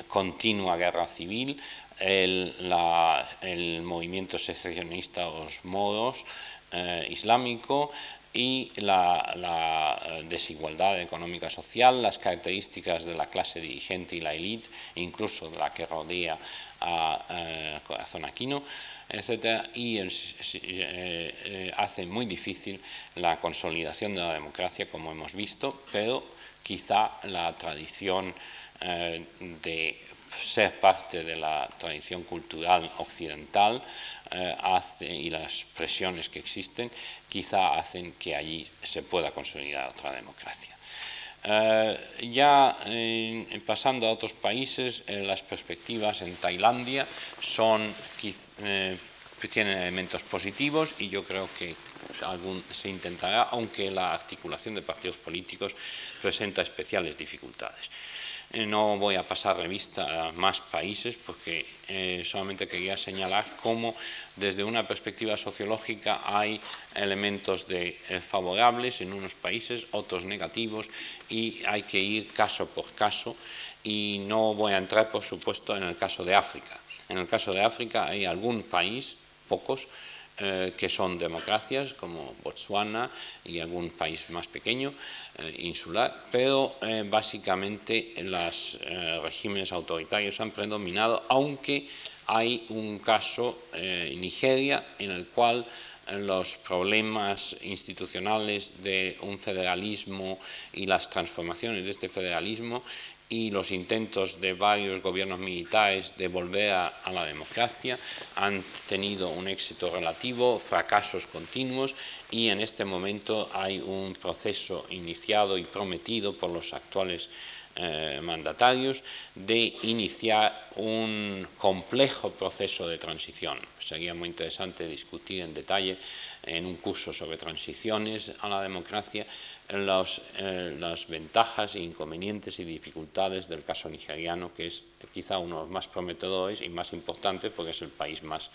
continua guerra civil, el, movimiento secesionista, los moros, eh, islámico, y la, eh, desigualdad económica social, las características de la clase dirigente y la élite, incluso de la que rodea a, eh, Corazón Aquino, etc. y hace muy difícil la consolidación de la democracia, como hemos visto, pero quizá la tradición de ser parte de la tradición cultural occidental hace, y las presiones que existen quizá hacen que allí se pueda consolidar otra democracia. Eh, ya pasando a otros países, eh, las perspectivas en Tailandia son, eh, tienen elementos positivos y yo creo que se intentará, aunque la articulación de partidos políticos presenta especiales dificultades. Eh, no voy a pasar revista a más países porque eh, solamente quería señalar cómo desde una perspectiva sociológica hay elementos de, eh, favorables en unos países, otros negativos y hay que ir caso por caso y no voy a entrar por supuesto en el caso de África. En el caso de África hay algún país, pocos, eh, que son democracias como Botswana y algún país más pequeño, eh, insular, pero eh, básicamente los regímenes autoritarios han predominado, aunque hay un caso en Nigeria en el cual los problemas institucionales de un federalismo y las transformaciones de este federalismo y los intentos de varios gobiernos militares de volver a, la democracia han tenido un éxito relativo, fracasos continuos y en este momento hay un proceso iniciado y prometido por los actuales eh, mandatarios de iniciar un complejo proceso de transición. Sería muy interesante discutir en detalle en un curso sobre transiciones a la democracia las ventajas, inconvenientes y dificultades del caso nigeriano, que es quizá uno de los más prometedores y más importantes porque es el país más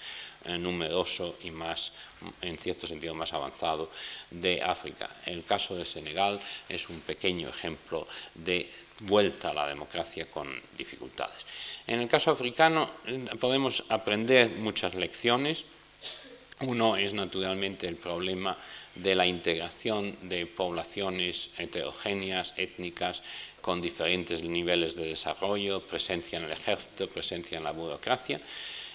eh, numeroso y más, en cierto sentido, más avanzado de África. El caso de Senegal es un pequeño ejemplo de vuelta a la democracia con dificultades. En el caso africano eh, podemos aprender muchas lecciones. Uno es naturalmente el problema de la integración de poblaciones heterogéneas, étnicas, con diferentes niveles de desarrollo, presencia en el ejército, presencia en la burocracia.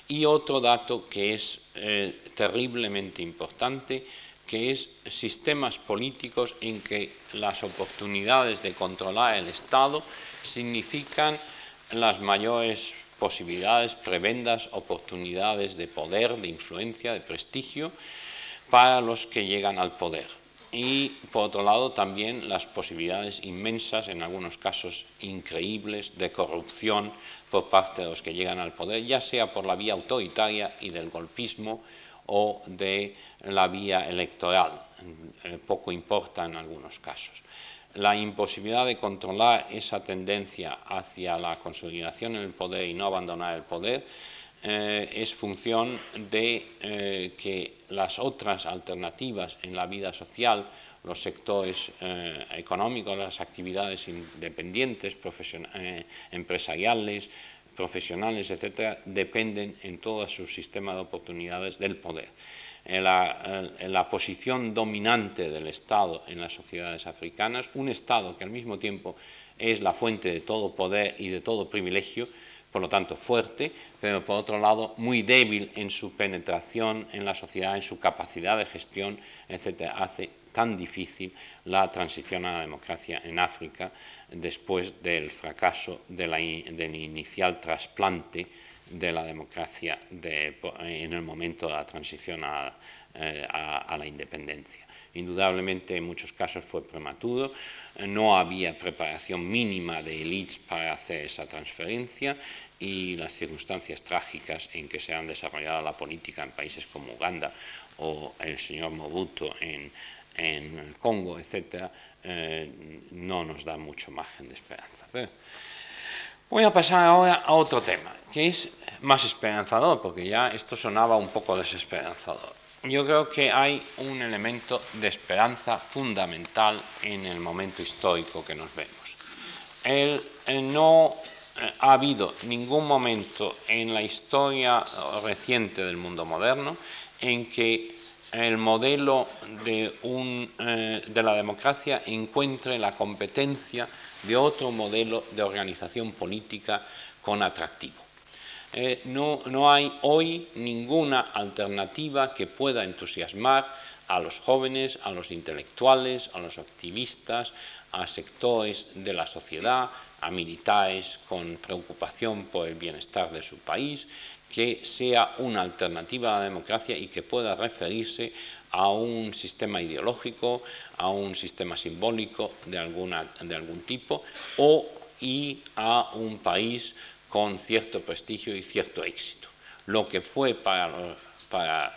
Y otro dato que es eh, terriblemente importante, que es sistemas políticos en que las oportunidades de controlar el Estado significan las mayores posibilidades, prebendas, oportunidades de poder, de influencia, de prestigio, para los que llegan al poder. Y por otro lado también las posibilidades inmensas, en algunos casos increíbles, de corrupción por parte de los que llegan al poder, ya sea por la vía autoritaria y del golpismo o de la vía electoral, eh, poco importa en algunos casos. La imposibilidad de controlar esa tendencia hacia la consolidación en el poder y no abandonar el poder eh, es función de eh, que las otras alternativas en la vida social, los sectores eh, económicos, las actividades independientes, empresariales, profesionales, etcétera, dependen en todo su sistema de oportunidades del poder. La, en la, posición dominante del Estado en las sociedades africanas, un Estado que al mismo tiempo es la fuente de todo poder y de todo privilegio, por lo tanto fuerte, pero por otro lado muy débil en su penetración en la sociedad, en su capacidad de gestión, etc., hace tan difícil la transición a la democracia en África después del fracaso del inicial trasplante de la democracia en el momento de la transición eh, a, la independencia. Indudablemente en muchos casos fue prematuro, no había preparación mínima de élites para hacer esa transferencia y las circunstancias trágicas en que se han desarrollado la política en países como Uganda o el señor Mobutu en, Congo, etc., eh, no nos da mucho margen de esperanza. Voy a pasar ahora a otro tema, que es más esperanzador, porque ya esto sonaba un poco desesperanzador. Yo creo que hay un elemento de esperanza fundamental en el momento histórico que nos vemos. El, no eh, ha habido ningún momento en la historia reciente del mundo moderno en que el modelo de, eh, de, la democracia encuentre la competencia de otro modelo de organización política con atractivo. Eh, no, no hay hoy ninguna alternativa que pueda entusiasmar a los jóvenes, a los intelectuales, a los activistas, a sectores de la sociedad, a militares con preocupación por el bienestar de su país, que sea una alternativa a la democracia y que pueda referirse a un sistema ideológico, a un sistema simbólico de, alguna, de algún tipo o y a un país con cierto prestigio y cierto éxito. Lo que fue para,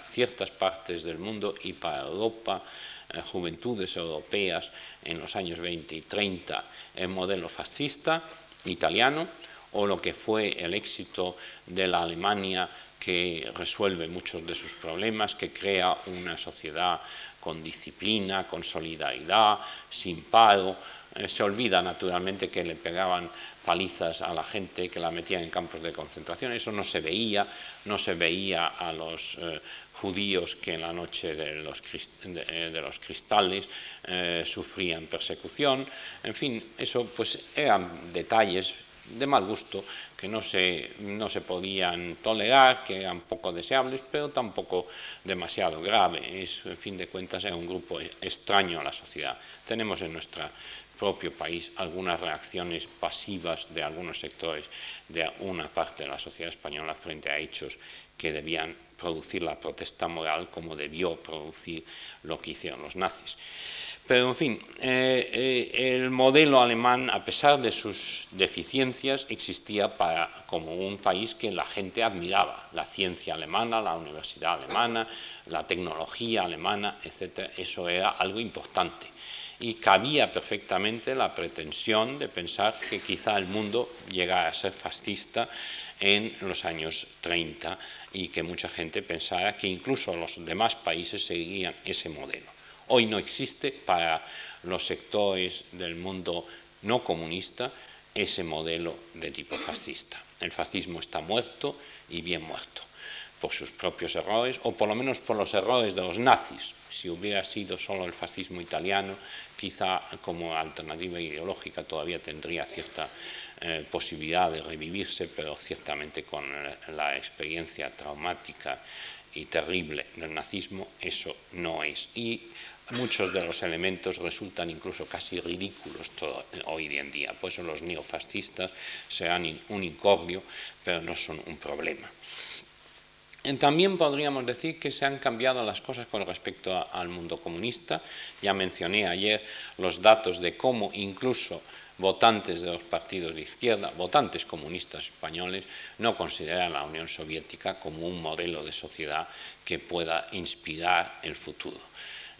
ciertas partes del mundo y para Europa, eh, juventudes europeas en los años 20 y 30, el modelo fascista italiano, o lo que fue el éxito de la Alemania que resuelve muchos de sus problemas, que crea una sociedad con disciplina, con solidaridad, sin paro. Eh, se olvida naturalmente que le pegaban palizas a la gente, que la metían en campos de concentración. Eso no se veía, no se veía a los eh, judíos que en la noche de los, de, los cristales eh, sufrían persecución. En fin, eso pues eran detalles de mal gusto, que no se, no se podían tolerar, que eran poco deseables, pero tampoco demasiado grave. Es, en fin de cuentas, es un grupo extraño a la sociedad. Tenemos en nuestro propio país algunas reacciones pasivas de algunos sectores de una parte de la sociedad española frente a hechos que debían producir la protesta moral como debió producir lo que hicieron los nazis. Pero, en fin, eh, eh, el modelo alemán, a pesar de sus deficiencias, existía para, como un país que la gente admiraba. La ciencia alemana, la universidad alemana, la tecnología alemana, etc. Eso era algo importante. Y cabía perfectamente la pretensión de pensar que quizá el mundo llegara a ser fascista en los años 30 y que mucha gente pensara que incluso los demás países seguían ese modelo. Hoy no existe para los sectores del mundo no comunista ese modelo de tipo fascista. El fascismo está muerto y bien muerto por sus propios errores, o por lo menos por los errores de los nazis. Si hubiera sido solo el fascismo italiano, quizá como alternativa ideológica todavía tendría cierta eh, posibilidad de revivirse, pero ciertamente con la experiencia traumática y terrible del nazismo, eso no es. Y muchos de los elementos resultan incluso casi ridículos hoy en día. Por eso los neofascistas serán un incordio, pero no son un problema. También podríamos decir que se han cambiado las cosas con respecto al mundo comunista. Ya mencioné ayer los datos de cómo incluso votantes de los partidos de izquierda, votantes comunistas españoles, no consideran la Unión Soviética como un modelo de sociedad que pueda inspirar el futuro.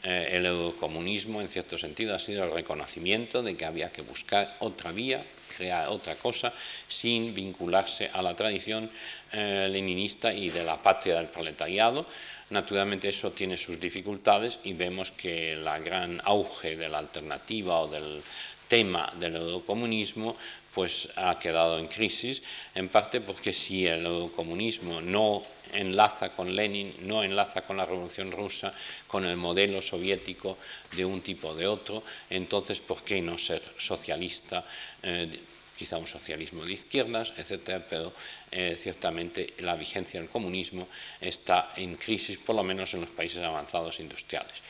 Eh, el eurocomunismo, en cierto sentido, ha sido el reconocimiento de que había que buscar otra vía, crear otra cosa, sin vincularse a la tradición eh, leninista y de la patria del proletariado. Naturalmente eso tiene sus dificultades y vemos que la gran auge de la alternativa o del tema del eurocomunismo pues ha quedado en crisis, en parte porque si el eurocomunismo no enlaza con Lenin, no enlaza con la Revolución Rusa, con el modelo soviético de un tipo o de otro, entonces ¿por qué no ser socialista? Eh, quizá un socialismo de izquierdas, etcétera, pero eh, ciertamente la vigencia del comunismo está en crisis, por lo menos en los países avanzados industriales.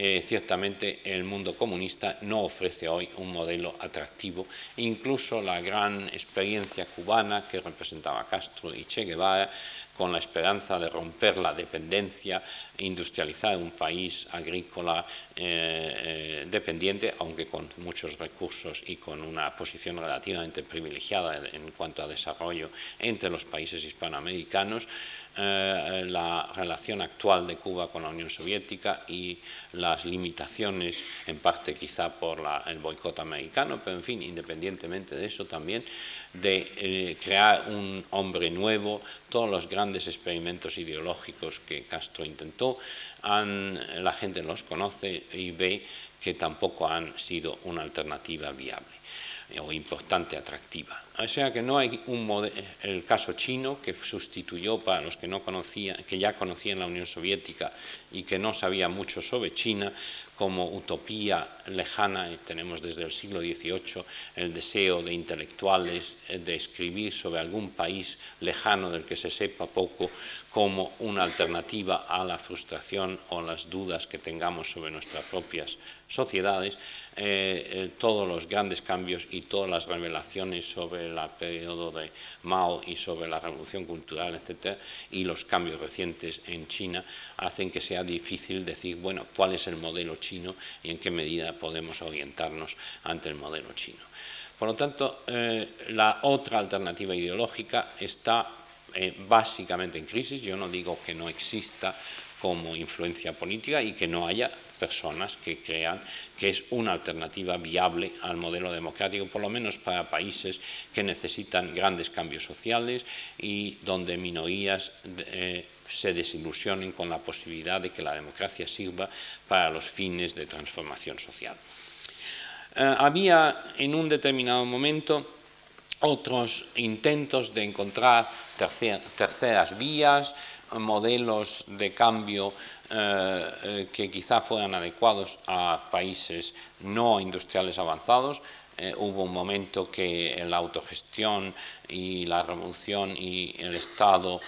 Eh, ciertamente el mundo comunista no ofrece hoy un modelo atractivo. Incluso la gran experiencia cubana que representaba Castro y Che Guevara con la esperanza de romper la dependencia, industrializar un país agrícola eh, eh, dependiente, aunque con muchos recursos y con una posición relativamente privilegiada en cuanto a desarrollo entre los países hispanoamericanos, eh, la relación actual de Cuba con la Unión Soviética y las limitaciones, en parte quizá por el boicot americano, pero en fin, independientemente de eso también, de eh, crear un hombre nuevo, todos los grandes experimentos ideológicos que Castro intentó, la gente los conoce y ve que tampoco han sido una alternativa viable o importante, atractiva. O sea que no hay un el caso chino que sustituyó para los que no conocían, que ya conocían la Unión Soviética y que no sabía mucho sobre China, como utopía lejana, tenemos desde el siglo XVIII el deseo de intelectuales de escribir sobre algún país lejano del que se sepa poco como una alternativa a la frustración o las dudas que tengamos sobre nuestras propias sociedades, eh, eh, todos los grandes cambios y todas las revelaciones sobre el periodo de Mao y sobre la revolución cultural, etcétera, y los cambios recientes en China hacen que sea difícil decir, bueno, cuál es el modelo chino y en qué medida podemos orientarnos ante el modelo chino. Por lo tanto, eh, la otra alternativa ideológica está eh, básicamente en crisis. Yo no digo que no exista como influencia política y que no haya personas que crean que es una alternativa viable al modelo democrático, por lo menos para países que necesitan grandes cambios sociales y donde minorías eh, se desilusionen con la posibilidad de que la democracia sirva para los fines de transformación social. Eh, había en un determinado momento otros intentos de encontrar terceras vías, modelos de cambio eh, eh, que quizá fueran adecuados a países no industriales avanzados. Hubo un momento que la autogestión y la revolución y el Estado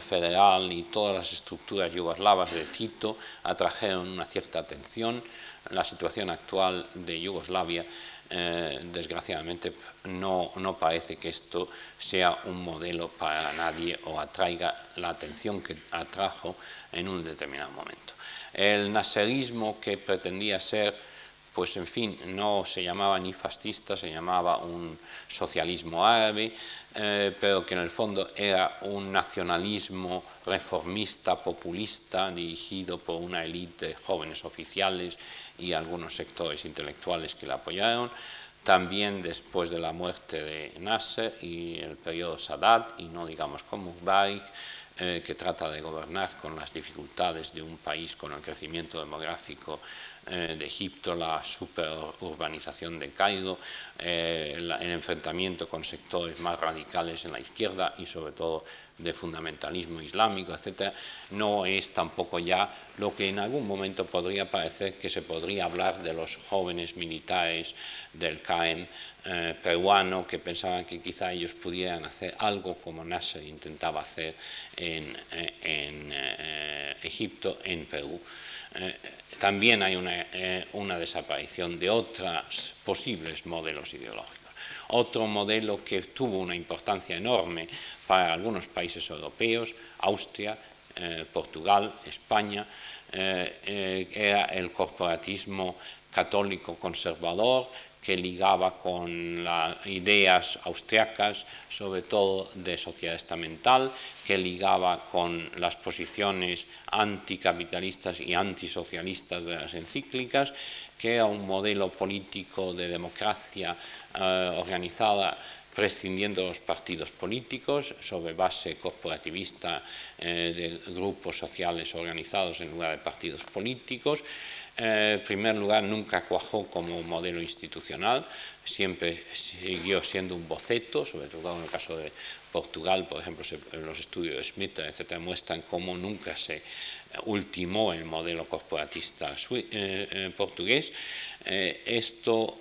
federal y todas las estructuras yugoslavas de Tito atrajeron una cierta atención. La situación actual de Yugoslavia eh, desgraciadamente no, no, parece que esto sea un modelo para nadie o atraiga la atención que atrajo en un determinado momento. El naserismo que pretendía ser, pues en fin, no se llamaba ni fascista, se llamaba un socialismo árabe, eh, pero que en el fondo era un nacionalismo reformista, populista, dirigido por una élite de jóvenes oficiales y algunos sectores intelectuales que la apoyaron. También después de la muerte de Nasser y el periodo Sadat, y no digamos como Mubarak, eh, que trata de gobernar con las dificultades de un país con el crecimiento demográfico eh, de Egipto, la superurbanización de Cairo, eh, el enfrentamiento con sectores más radicales en la izquierda y sobre todo de fundamentalismo islámico, etc., no es tampoco ya lo que en algún momento podría parecer que se podría hablar de los jóvenes militares del CAEM eh, peruano que pensaban que quizá ellos pudieran hacer algo como Nasser intentaba hacer en, Egipto, en Perú. También hay una, una desaparición de otros posibles modelos ideológicos. Otro modelo que tuvo una importancia enorme para algunos países europeos, Austria, eh, Portugal, España, eh, eh, era el corporatismo católico conservador que ligaba con las ideas austriacas, sobre todo de sociedad estamental, que ligaba con las posiciones anticapitalistas y antisocialistas de las encíclicas, que era un modelo político de democracia eh, organizada prescindiendo de los partidos políticos sobre base corporativista eh, de grupos sociales organizados en lugar de partidos políticos. Eh, en primer lugar, nunca cuajó como modelo institucional, siempre siguió siendo un boceto, sobre todo en el caso de Portugal, por ejemplo, los estudios de Smith, etc., muestran cómo nunca se ultimó el modelo corporatista portugués. esto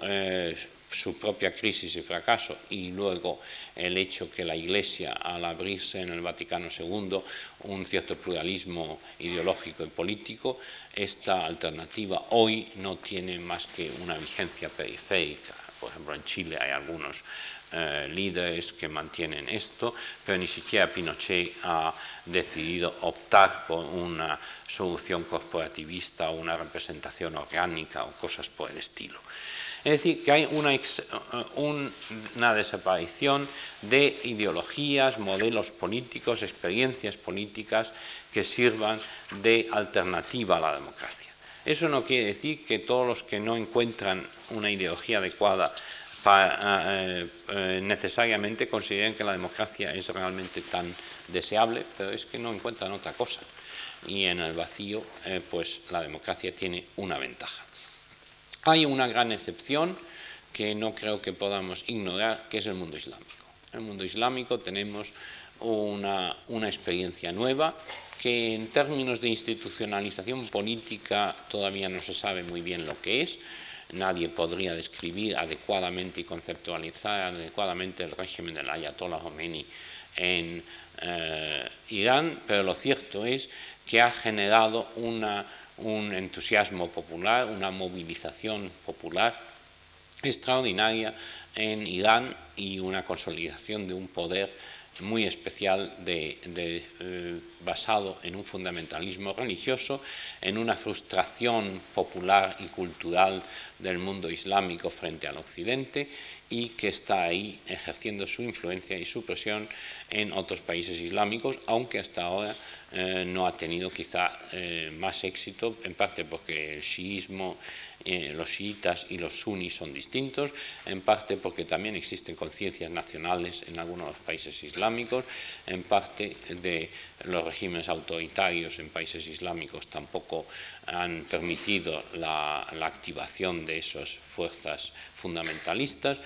su propia crisis y fracaso y luego el hecho que la Iglesia, al abrirse en el Vaticano II un cierto pluralismo ideológico y político, esta alternativa hoy no tiene más que una vigencia periférica. Por ejemplo, en Chile hay algunos eh, líderes que mantienen esto, pero ni siquiera Pinochet ha decidido optar por una solución corporativista o una representación orgánica o cosas por el estilo. Es decir, que hay una, una, desaparición de ideologías, modelos políticos, experiencias políticas que sirvan de alternativa a la democracia. Eso no quiere decir que todos los que no encuentran una ideología adecuada eh, eh, necesariamente consideren que la democracia es realmente tan deseable, pero es que no encuentran otra cosa. Y en el vacío, eh, pues la democracia tiene una ventaja. Hay una gran excepción que no creo que podamos ignorar, que es el mundo islámico. En el mundo islámico tenemos una, una experiencia nueva que en términos de institucionalización política todavía no se sabe muy bien lo que es, nadie podría describir adecuadamente y conceptualizar adecuadamente el régimen del Ayatollah Khomeini en eh, Irán, pero lo cierto es que ha generado un entusiasmo popular, una movilización popular extraordinaria en Irán y una consolidación de un poder muy especial eh, basado en un fundamentalismo religioso, en una frustración popular y cultural del mundo islámico frente al occidente y que está ahí ejerciendo su influencia y su presión en otros países islámicos, aunque hasta ahora eh, no ha tenido quizá eh, más éxito, en parte porque el shiismo, eh, los chiitas y los sunis son distintos, en parte porque también existen conciencias nacionales en algunos de los países islámicos, en parte de los regímenes autoritarios en países islámicos tampoco han permitido la, la activación de esas fuerzas fundamentalistas,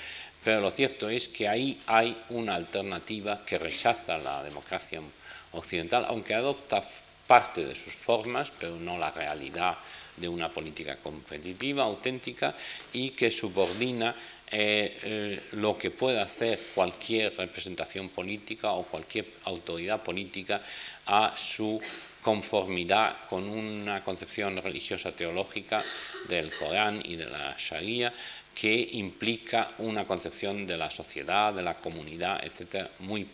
pero lo cierto es que ahí hay una alternativa que rechaza la democracia occidental, aunque adopta parte de sus formas, pero no la realidad de una política competitiva, auténtica, y que subordina eh, eh, lo que pueda hacer cualquier representación política o cualquier autoridad política a su conformidad con una concepción religiosa teológica del Corán y de la Sharia que implica una concepción de la sociedad, de la comunidad, etcétera, muy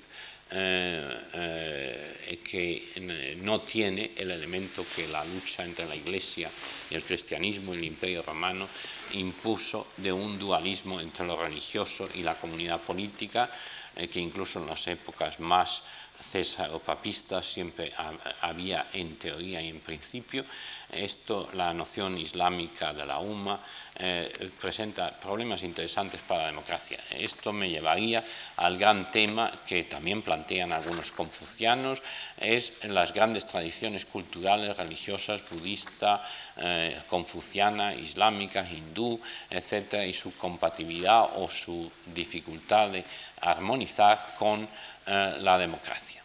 eh, eh, que no tiene el elemento que la lucha entre la Iglesia y el cristianismo y el imperio romano impuso de un dualismo entre lo religioso y la comunidad política, eh, que incluso en las épocas más papistas siempre había en teoría y en principio. Esto, la noción islámica de la UMA, eh, presenta problemas interesantes para la democracia. Esto me llevaría al gran tema que también plantean algunos confucianos, es las grandes tradiciones culturales, religiosas, budista, eh, confuciana, islámica, hindú, etcétera, y su compatibilidad o su dificultad de armonizar con eh, la democracia.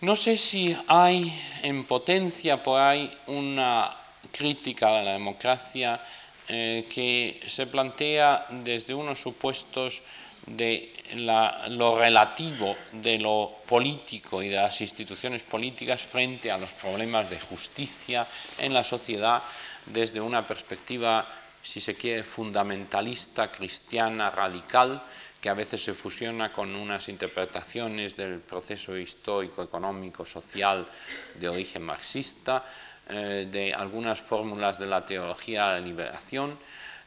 No sé si hay en potencia por ahí una crítica de la democracia eh, que se plantea desde unos supuestos de lo relativo de lo político y de las instituciones políticas frente a los problemas de justicia en la sociedad desde una perspectiva, si se quiere, fundamentalista, cristiana, radical, que a veces se fusiona con unas interpretaciones del proceso histórico, económico, social de origen marxista, eh, de algunas fórmulas de la teología de la liberación,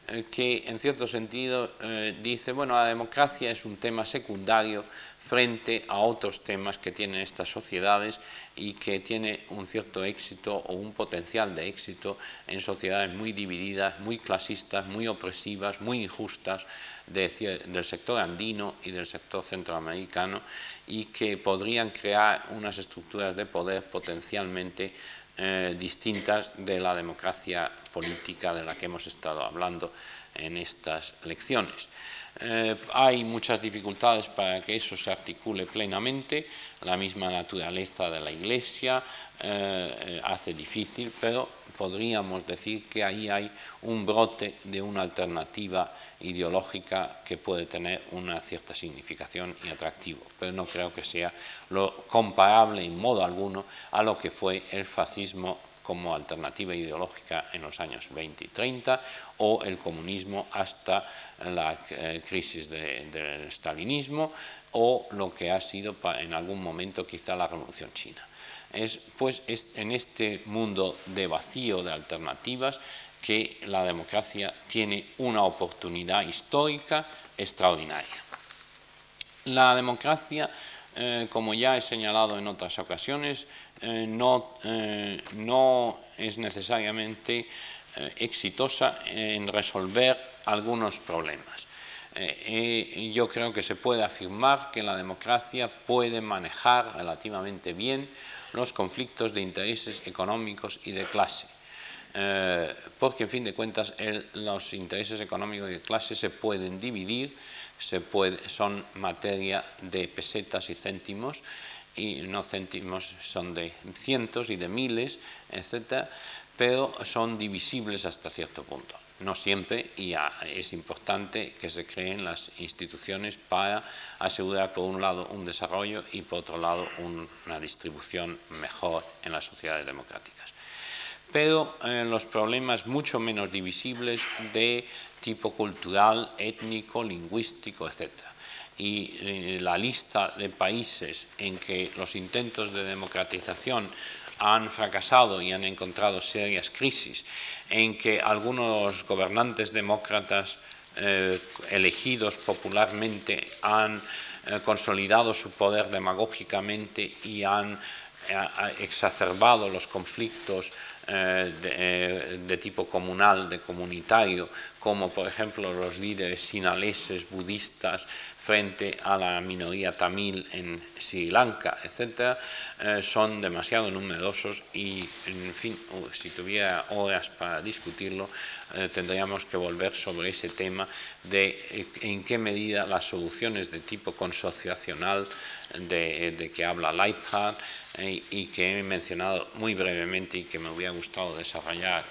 eh, que en cierto sentido eh, dice, bueno, la democracia es un tema secundario frente a otros temas que tienen estas sociedades y que tiene un cierto éxito o un potencial de éxito en sociedades muy divididas, muy clasistas, muy opresivas, muy injustas del sector andino y del sector centroamericano y que podrían crear unas estructuras de poder potencialmente eh, distintas de la democracia política de la que hemos estado hablando en estas lecciones. Eh, hay muchas dificultades para que eso se articule plenamente, la misma naturaleza de la Iglesia eh, hace difícil, pero podríamos decir que ahí hay un brote de una alternativa ideológica que puede tener una cierta significación y atractivo, pero no creo que sea lo comparable en modo alguno a lo que fue el fascismo como alternativa ideológica en los años 20 y 30 o el comunismo hasta la eh, crisis del stalinismo o lo que ha sido en algún momento quizá la revolución china. Es pues en este mundo de vacío de alternativas que la democracia tiene una oportunidad histórica extraordinaria. La democracia, eh, como ya he señalado en otras ocasiones, eh, no, eh, no, es necesariamente exitosa en resolver algunos problemas. yo creo que se puede afirmar que la democracia puede manejar relativamente bien los conflictos de intereses económicos y de clase eh, porque en fin de cuentas los intereses económicos de clase se pueden dividir, se son materia de pesetas y céntimos, y no céntimos son de cientos y de miles, etcétera, pero son divisibles hasta cierto punto. No siempre, y es importante que se creen las instituciones para asegurar, por un lado, un desarrollo y, por otro lado, una distribución mejor en las sociedades democráticas pero eh, los problemas mucho menos divisibles de tipo cultural, étnico, lingüístico, etc. Y eh, la lista de países en que los intentos de democratización han fracasado y han encontrado serias crisis, en que algunos gobernantes demócratas eh, elegidos popularmente han consolidado su poder demagógicamente y han exacerbado los conflictos eh, eh, de, tipo comunal, de comunitario, como por ejemplo los líderes sinaleses budistas frente a la minoría tamil en Sri Lanka, etc., eh, son demasiado numerosos y, en fin, si tuviera horas para discutirlo, tendríamos que volver sobre ese tema de en qué medida las soluciones de tipo consociacional de, que habla Leibhardt y que he mencionado muy brevemente y que me hubiera gustado desarrollar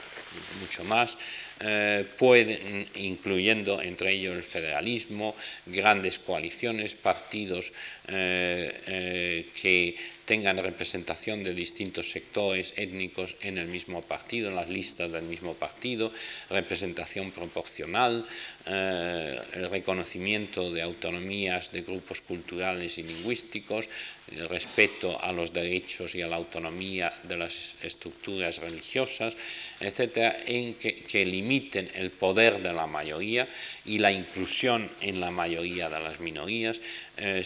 mucho más, eh, pueden, incluyendo entre ellos el federalismo, grandes coaliciones, partidos eh, eh, que tengan representación de distintos sectores étnicos en el mismo partido, en las listas del mismo partido, representación proporcional, eh, el reconocimiento de autonomías de grupos culturales y lingüísticos, el respeto a los derechos y a la autonomía de las estructuras religiosas, etcétera, en que, limiten el poder de la mayoría y la inclusión en la mayoría de las minorías eh,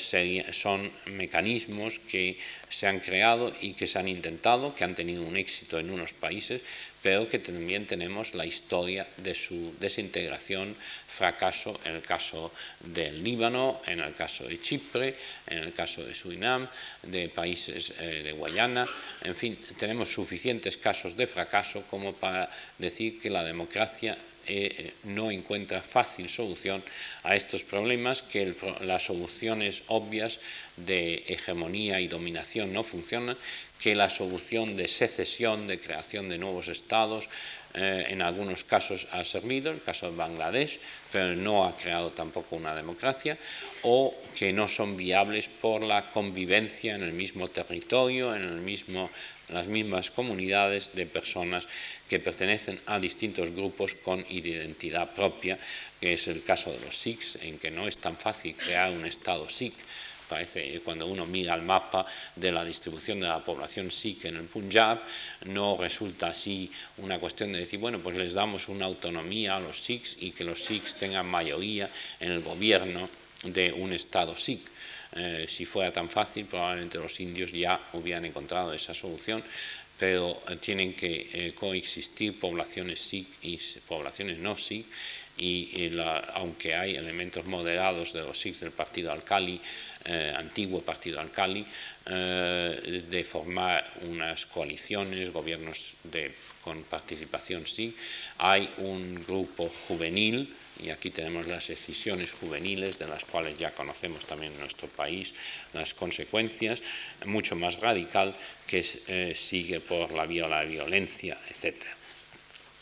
son mecanismos que se han creado y que se han intentado, que han tenido un éxito en unos países, pero que también tenemos la historia de su desintegración, fracaso en el caso del Líbano, en el caso de Chipre, en el caso de Surinam, de países eh, de Guayana, en fin, tenemos suficientes casos de fracaso como para decir que la democracia eh, no encuentra fácil solución a estos problemas, que las soluciones obvias de hegemonía y dominación no funcionan, que la solución de secesión, de creación de nuevos estados, eh, en algunos casos ha servido, el caso de Bangladesh, pero no ha creado tampoco una democracia, o que no son viables por la convivencia en el mismo territorio, en mismo las mismas comunidades de personas que pertenecen a distintos grupos con identidad propia, que es el caso de los Sikhs, en que no es tan fácil crear un Estado Sikh. Parece cuando uno mira el mapa de la distribución de la población Sikh en el Punjab, no resulta así una cuestión de decir, bueno, pues les damos una autonomía a los Sikhs y que los Sikhs tengan mayoría en el gobierno de un Estado Sikh eh, si fuera tan fácil, probablemente los indios ya hubieran encontrado esa solución, pero eh, tienen que eh, coexistir poblaciones Sikh y poblaciones no Sikh, y, aunque hay elementos moderados de los Sikhs del partido Alcali, antiguo partido Alcali, de formar unas coaliciones, gobiernos con participación Sikh, hay un grupo juvenil y aquí tenemos las excisiones juveniles, de las cuales ya conocemos también en nuestro país las consecuencias, mucho más radical, que eh, sigue por la violencia, etc.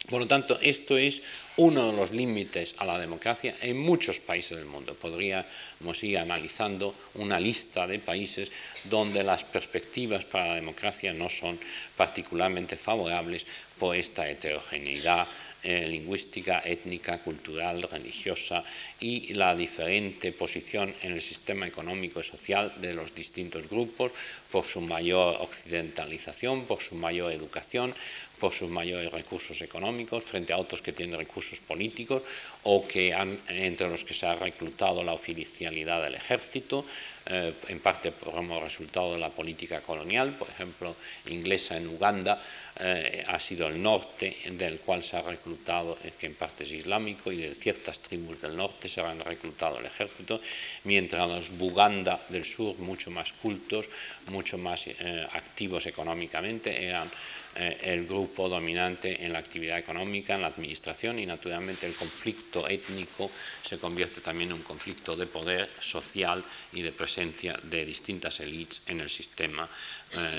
Por lo tanto, esto es uno de los límites a la democracia en muchos países del mundo. Podríamos ir analizando una lista de países donde las perspectivas para la democracia no son particularmente favorables por esta heterogeneidad eh, lingüística, étnica, cultural, religiosa y la diferente posición en el sistema económico y social de los distintos grupos por su mayor occidentalización, por su mayor educación, por sus mayores recursos económicos frente a otros que tienen recursos políticos o que entre los que se ha reclutado la oficialidad del ejército, eh, en parte como resultado de la política colonial, por ejemplo, inglesa en Uganda, eh, ha sido el norte del cual se ha reclutado, eh, que en parte es islámico, y de ciertas tribus del norte se han reclutado el ejército, mientras los Buganda del sur, mucho más cultos, mucho más activos económicamente, eran el grupo dominante en la actividad económica, en la administración y naturalmente el conflicto étnico se convierte también en un conflicto de poder social y de presencia de distintas élites en el sistema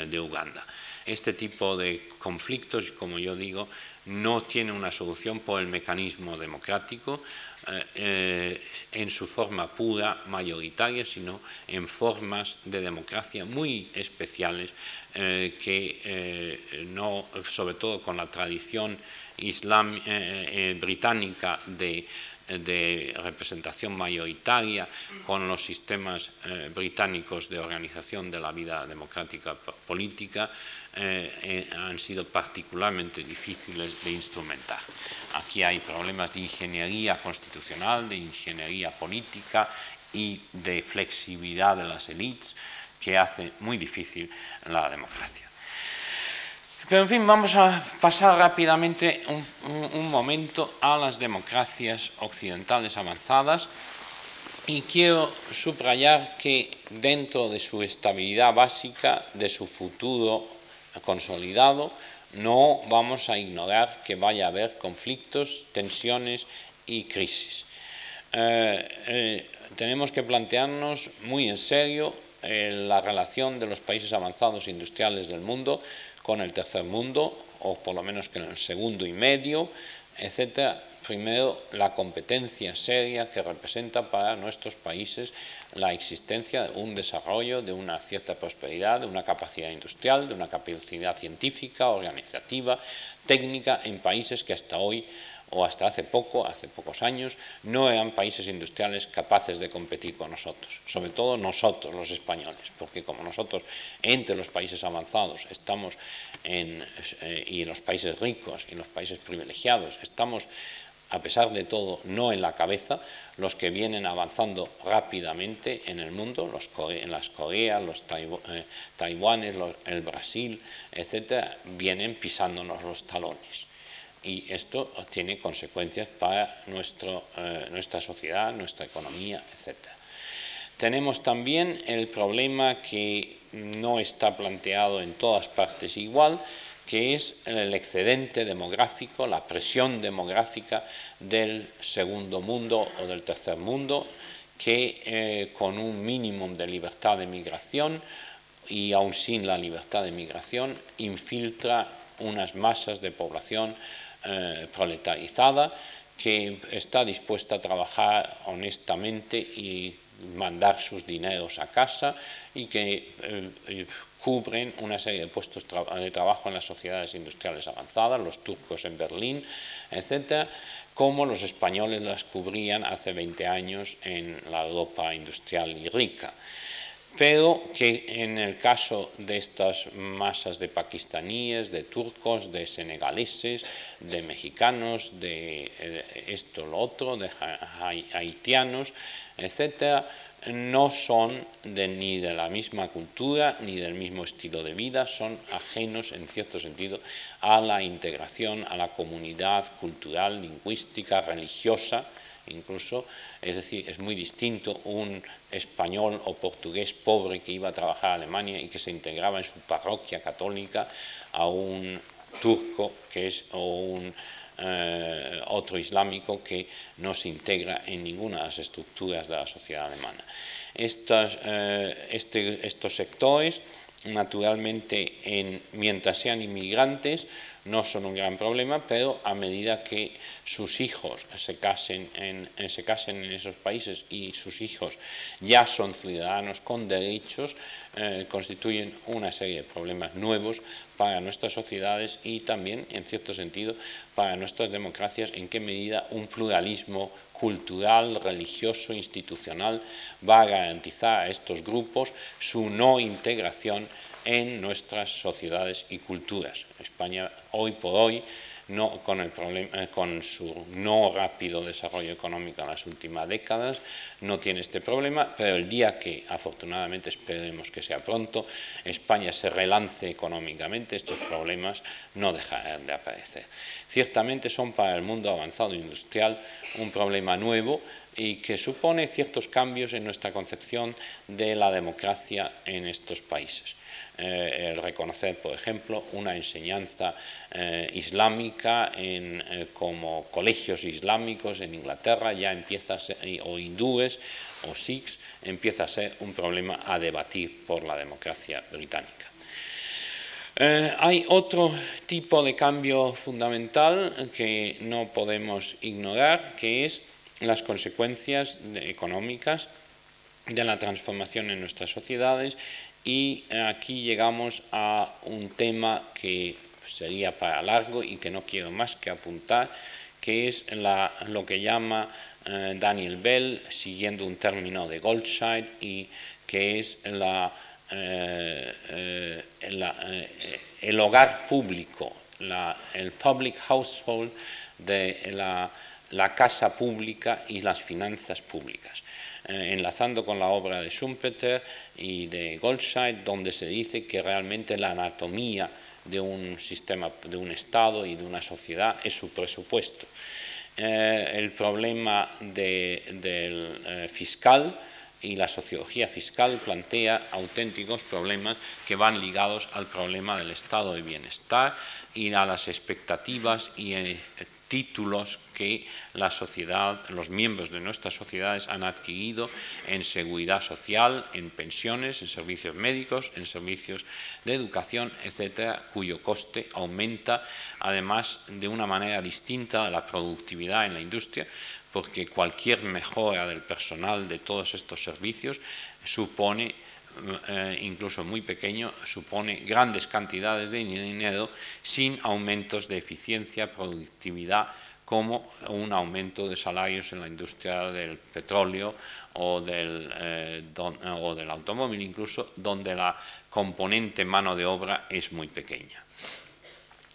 de Uganda. Este tipo de conflictos, como yo digo, no tiene una solución por el mecanismo democrático eh, eh, en su forma pura, mayoritaria, sino en formas de democracia muy especiales eh, que no, sobre todo con la tradición islam, británica de de representación mayoritaria con los sistemas británicos de organización de la vida democrática política, eh, eh, han sido particularmente difíciles de instrumentar. Aquí hay problemas de ingeniería constitucional, de ingeniería política y de flexibilidad de las élites que hacen muy difícil la democracia. Pero en fin, vamos a pasar rápidamente un momento a las democracias occidentales avanzadas y quiero subrayar que dentro de su estabilidad básica, de su futuro consolidado, no vamos a ignorar que vaya a haber conflictos, tensiones y crisis. Eh, eh, tenemos que plantearnos muy en serio eh, la relación de los países avanzados industriales del mundo con el tercer mundo, o por lo menos con el segundo y medio, etcétera, primero la competencia seria que representa para nuestros países la existencia de un desarrollo, de una cierta prosperidad, de una capacidad industrial, de una capacidad científica, organizativa, técnica en países que hasta hoy o hasta hace poco, hace pocos años, no eran países industriales capaces de competir con nosotros, sobre todo nosotros los españoles, porque como nosotros entre los países avanzados estamos en, eh, y los países ricos y los países privilegiados estamos a pesar de todo, no en la cabeza, los que vienen avanzando rápidamente en el mundo, los en las Coreas, los eh, Taiwanes, el Brasil, etcétera, vienen pisándonos los talones. Y esto tiene consecuencias para nuestro, eh, nuestra sociedad, nuestra economía, etcétera. Tenemos también el problema que no está planteado en todas partes igual, que es el excedente demográfico, la presión demográfica del segundo mundo o del tercer mundo, que eh, con un mínimo de libertad de migración y aún sin la libertad de migración infiltra unas masas de población eh, proletarizada que está dispuesta a trabajar honestamente y mandar sus dineros a casa y que eh, cubren una serie de puestos de trabajo en las sociedades industriales avanzadas, los turcos en Berlín, etcétera, como los españoles las cubrían hace 20 años en la Europa industrial y rica. Pero que en el caso de estas masas de pakistaníes, de turcos, de senegaleses, de mexicanos, de eh, esto, lo otro, de haitianos, etcétera, no son ni de la misma cultura ni del mismo estilo de vida, son ajenos en cierto sentido a la integración, a la comunidad cultural, lingüística, religiosa, incluso, es decir, es muy distinto un español o portugués pobre que iba a trabajar a Alemania y que se integraba en su parroquia católica a un turco que es, o un otro islámico que no se integra en ninguna de las estructuras de la sociedad alemana. Estos, este, estos sectores, naturalmente, en, mientras sean inmigrantes, no son un gran problema, pero a medida que sus hijos se casen en, se casen en esos países y sus hijos ya son ciudadanos con derechos, eh, constituyen una serie de problemas nuevos para nuestras sociedades y también, en cierto sentido, para nuestras democracias, en qué medida un pluralismo cultural, religioso, institucional va a garantizar a estos grupos su no integración en nuestras sociedades y culturas. España hoy por hoy, con, eh, con su no rápido desarrollo económico en las últimas décadas, no tiene este problema, pero el día que, afortunadamente esperemos que sea pronto, España se relance económicamente, estos problemas no dejarán de aparecer. Ciertamente son para el mundo avanzado industrial un problema nuevo, y que supone ciertos cambios en nuestra concepción de la democracia en estos países. Eh, el reconocer, por ejemplo, una enseñanza eh, islámica en, eh, como colegios islámicos en Inglaterra ya empieza a ser, o hindúes o sikhs, empieza a ser un problema a debatir por la democracia británica. hay otro tipo de cambio fundamental que no podemos ignorar, que es las consecuencias económicas de la transformación en nuestras sociedades y aquí llegamos a un tema que sería para largo y que no quiero más que apuntar, que es lo que llama eh, Daniel Bell, siguiendo un término de Goldscheid, y que es la, eh, eh, el hogar público, el public household de la la casa pública y las finanzas públicas, eh, enlazando con la obra de Schumpeter y de Goldscheid, donde se dice que realmente la anatomía de un sistema, de un Estado y de una sociedad es su presupuesto. Eh, el problema del eh, fiscal y la sociología fiscal plantea auténticos problemas que van ligados al problema del estado de bienestar y a las expectativas y títulos que la sociedad, los miembros de nuestras sociedades han adquirido en seguridad social, en pensiones, en servicios médicos, en servicios de educación, etcétera, cuyo coste aumenta además de una manera distinta a la productividad en la industria, porque cualquier mejora del personal de todos estos servicios supone eh, incluso muy pequeño, supone grandes cantidades de dinero sin aumentos de eficiencia, productividad, como un aumento de salarios en la industria del petróleo o del, eh, automóvil, incluso donde la componente mano de obra es muy pequeña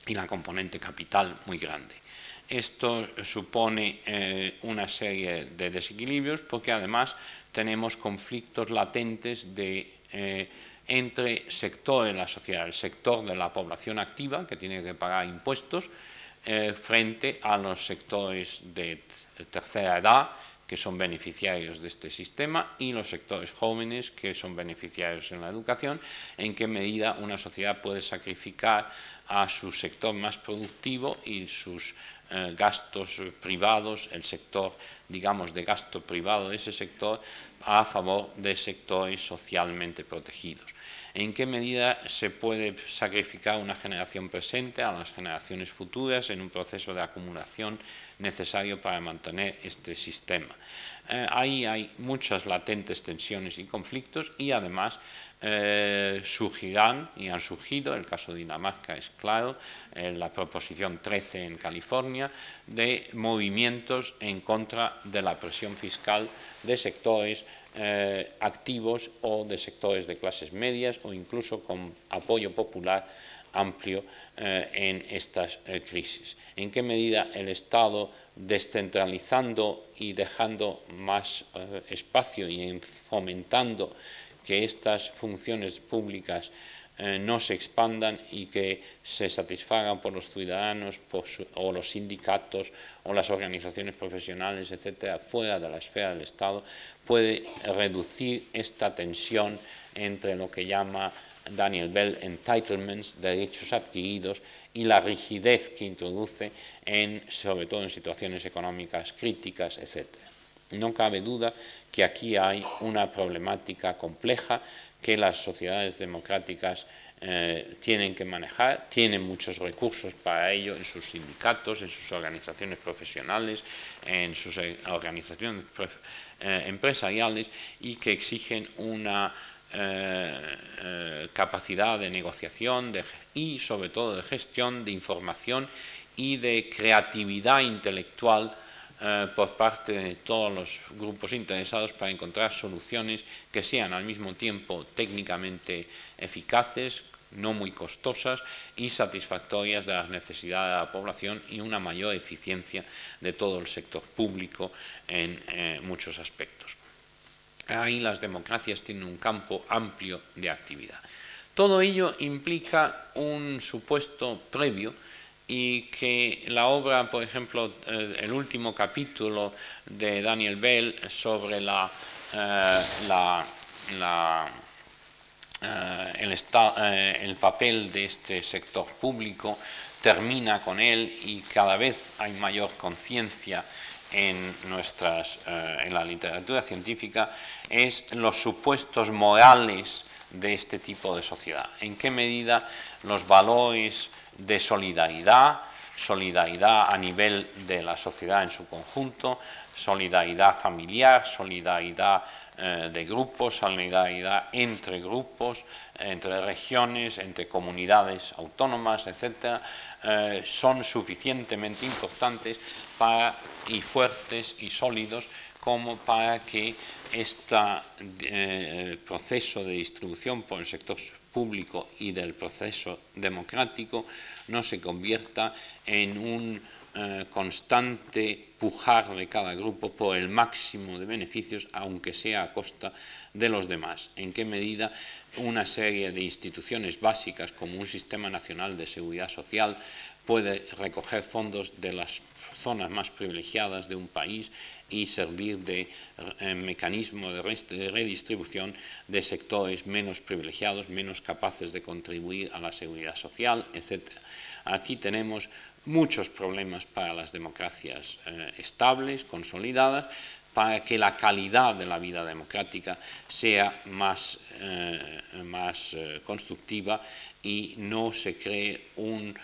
y la componente capital muy grande. Esto supone eh, una serie de desequilibrios porque además tenemos conflictos latentes eh, entre sectores de la sociedad, el sector de la población activa, que tiene que pagar impuestos, eh, frente a los sectores de tercera edad, que son beneficiarios de este sistema, y los sectores jóvenes, que son beneficiarios en la educación, en qué medida una sociedad puede sacrificar a su sector más productivo y sus eh, gastos privados, el sector, digamos, de gasto privado de ese sector a favor de sectores socialmente protegidos. ¿En qué medida se puede sacrificar una generación presente a las generaciones futuras en un proceso de acumulación necesario para mantener este sistema? Eh, ahí hay muchas latentes tensiones y conflictos y además eh, surgirán y han surgido, el caso de Dinamarca es claro, en la proposición 13 en California, de movimientos en contra de la presión fiscal de sectores eh, activos o de sectores de clases medias o incluso con apoyo popular amplio eh, en estas crisis. ¿En qué medida el Estado, descentralizando y dejando más espacio y fomentando que estas funciones públicas eh, no se expandan y que se satisfagan por los ciudadanos o los sindicatos o las organizaciones profesionales, etcétera, fuera de la esfera del Estado, puede reducir esta tensión entre lo que llama Daniel Bell entitlements, derechos adquiridos y la rigidez que introduce sobre todo en situaciones económicas críticas, etc. No cabe duda que aquí hay una problemática compleja que las sociedades democráticas eh, tienen que manejar, tienen muchos recursos para ello en sus sindicatos, en sus organizaciones profesionales, en sus eh, organizaciones eh, empresariales y que exigen una capacidad de negociación y sobre todo de gestión, de información y de creatividad intelectual eh, por parte de todos los grupos interesados para encontrar soluciones que sean al mismo tiempo técnicamente eficaces, no muy costosas y satisfactorias de las necesidades de la población y una mayor eficiencia de todo el sector público en eh, muchos aspectos. Ahí las democracias tienen un campo amplio de actividad. Todo ello implica un supuesto previo y que la obra, por ejemplo, eh, el último capítulo de Daniel Bell sobre la, eh, eh, el, papel de este sector público termina con él y cada vez hay mayor conciencia en, nuestras, en la literatura científica, es los supuestos morales de este tipo de sociedad. En qué medida los valores de solidaridad, solidaridad a nivel de la sociedad en su conjunto, solidaridad familiar, solidaridad eh, de grupos, solidaridad entre grupos, entre regiones, entre comunidades autónomas, etc., eh, son suficientemente importantes y fuertes y sólidos como para que este proceso de distribución por el sector público y del proceso democrático no se convierta en un eh, constante pujar de cada grupo por el máximo de beneficios, aunque sea a costa de los demás. En qué medida una serie de instituciones básicas como un sistema nacional de seguridad social puede recoger fondos de las zonas más privilegiadas de un país y servir de eh, mecanismo de, redistribución de sectores menos privilegiados, menos capaces de contribuir a la seguridad social, etc. Aquí tenemos muchos problemas para las democracias eh, estables, consolidadas, para que la calidad de la vida democrática sea más, eh, más constructiva y no se cree un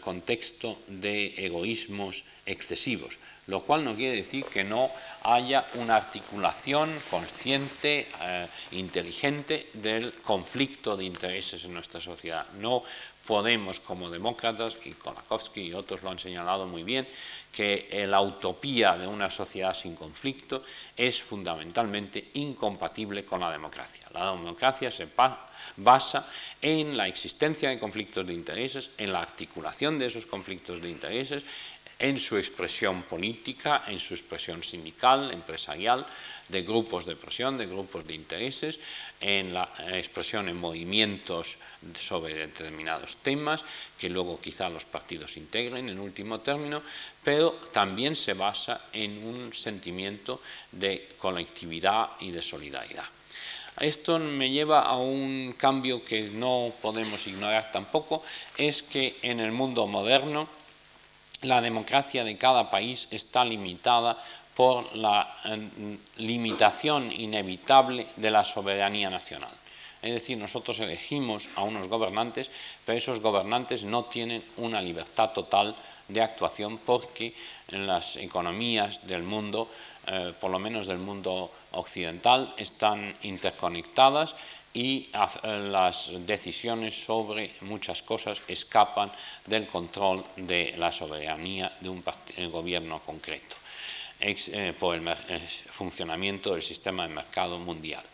contexto de egoísmos excesivos lo cual no quiere decir que no haya una articulación consciente, eh, inteligente del conflicto de intereses en nuestra sociedad. No podemos, como demócratas, y Kolakowski y otros lo han señalado muy bien, que la utopía de una sociedad sin conflicto es fundamentalmente incompatible con la democracia. La democracia se basa en la existencia de conflictos de intereses, en la articulación de esos conflictos de intereses, en su expresión política, en su expresión sindical, empresarial, de grupos de presión, de grupos de intereses, en la expresión en movimientos sobre determinados temas, que luego quizá los partidos integren en último término, pero también se basa en un sentimiento de colectividad y de solidaridad. Esto me lleva a un cambio que no podemos ignorar tampoco, es que en el mundo moderno, la democracia de cada país está limitada por la limitación inevitable de la soberanía nacional. Es decir, nosotros elegimos a unos gobernantes, pero esos gobernantes no tienen una libertad total de actuación porque las economías del mundo, eh, por lo menos del mundo occidental, están interconectadas y eh, las decisiones sobre muchas cosas escapan del control de la soberanía de un gobierno concreto eh, por el funcionamiento del sistema de mercado mundial.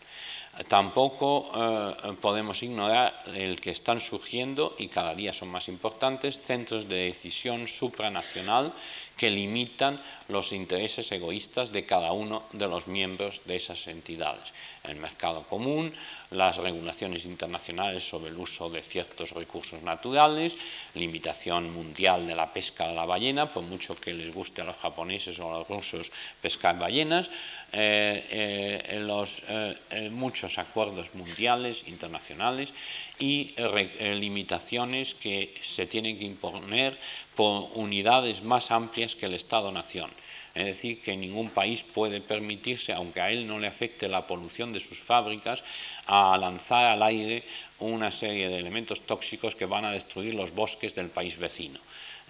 Tampoco eh, podemos ignorar el que están surgiendo, y cada día son más importantes, centros de decisión supranacional que limitan los intereses egoístas de cada uno de los miembros de esas entidades. El mercado común, las regulaciones internacionales sobre el uso de ciertos recursos naturales, limitación mundial de la pesca de la ballena, por mucho que les guste a los japoneses o a los rusos pescar ballenas, eh, eh, los, eh, muchos acuerdos mundiales, internacionales y limitaciones que se tienen que imponer por unidades más amplias que el Estado-Nación. Es decir, que ningún país puede permitirse, aunque a él no le afecte la polución de sus fábricas, a lanzar al aire una serie de elementos tóxicos que van a destruir los bosques del país vecino.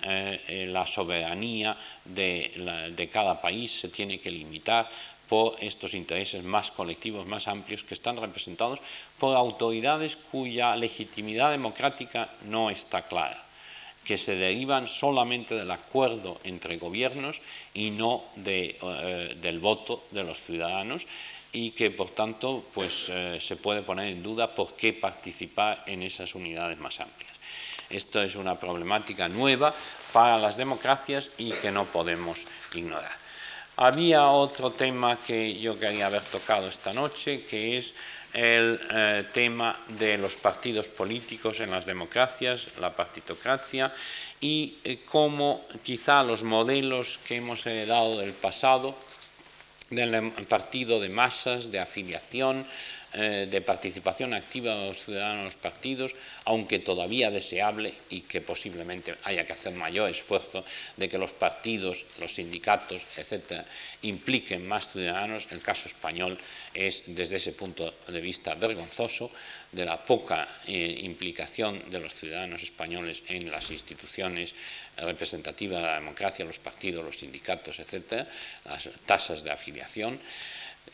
Eh, eh, la soberanía de, de cada país se tiene que limitar por estos intereses más colectivos, más amplios, que están representados por autoridades cuya legitimidad democrática no está clara que se derivan solamente del acuerdo entre gobiernos y no eh, del voto de los ciudadanos y que por tanto pues, eh, se puede poner en duda por qué participar en esas unidades más amplias. Esto es una problemática nueva para las democracias y que no podemos ignorar. Había otro tema que yo quería haber tocado esta noche, que es el eh, tema de los partidos políticos en las democracias, la partitocracia, y eh, cómo quizá los modelos que hemos heredado del pasado, del partido de masas, de afiliación, eh, de participación activa de los ciudadanos en los partidos, aunque todavía deseable y que posiblemente haya que hacer mayor esfuerzo de que los partidos, los sindicatos, etcétera, impliquen más ciudadanos. El caso español es, desde ese punto de vista, vergonzoso de la poca eh, implicación de los ciudadanos españoles en las instituciones representativas de la democracia, los partidos, los sindicatos, etcétera, las tasas de afiliación.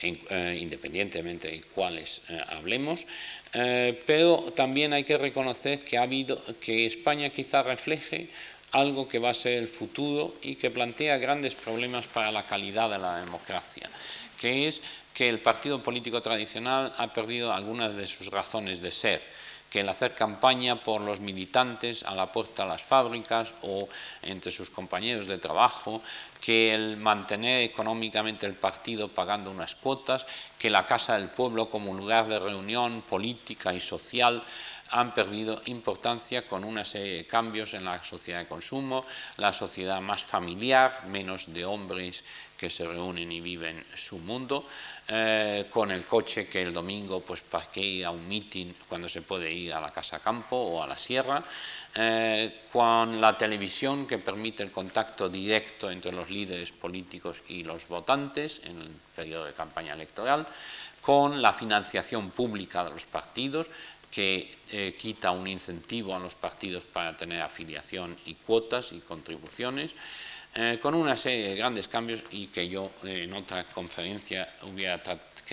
Eh, independientemente de cuáles eh, hablemos, eh, pero también hay que reconocer que ha habido que España quizá refleje algo que va a ser el futuro y que plantea grandes problemas para la calidad de la democracia, que es que el partido político tradicional ha perdido algunas de sus razones de ser que el hacer campaña por los militantes a la puerta de las fábricas o entre sus compañeros de trabajo, que el mantener económicamente el partido pagando unas cuotas, que la Casa del Pueblo como lugar de reunión política y social han perdido importancia con una serie de cambios en la sociedad de consumo, la sociedad más familiar, menos de hombres que se reúnen y viven su mundo, eh, con el coche que el domingo pues para qué ir a un meeting cuando se puede ir a la casa campo o a la sierra, eh, con la televisión que permite el contacto directo entre los líderes políticos y los votantes en el periodo de campaña electoral, con la financiación pública de los partidos, que eh, quita un incentivo a los partidos para tener afiliación y cuotas y contribuciones, eh, con una serie de grandes cambios y que yo eh, en otra conferencia hubiera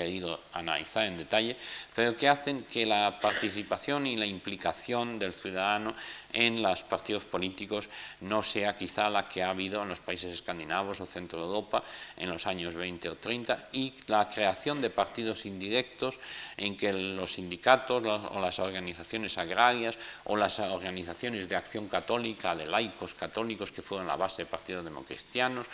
querido analizar en detalle, pero que hacen que la participación y la implicación del ciudadano en los partidos políticos no sea quizá la que ha habido en los países escandinavos o centro de Europa en los años 20 o 30 y la creación de partidos indirectos en que los sindicatos o las organizaciones agrarias o las organizaciones de acción católica, de laicos católicos que fueron la base de partidos democristianos,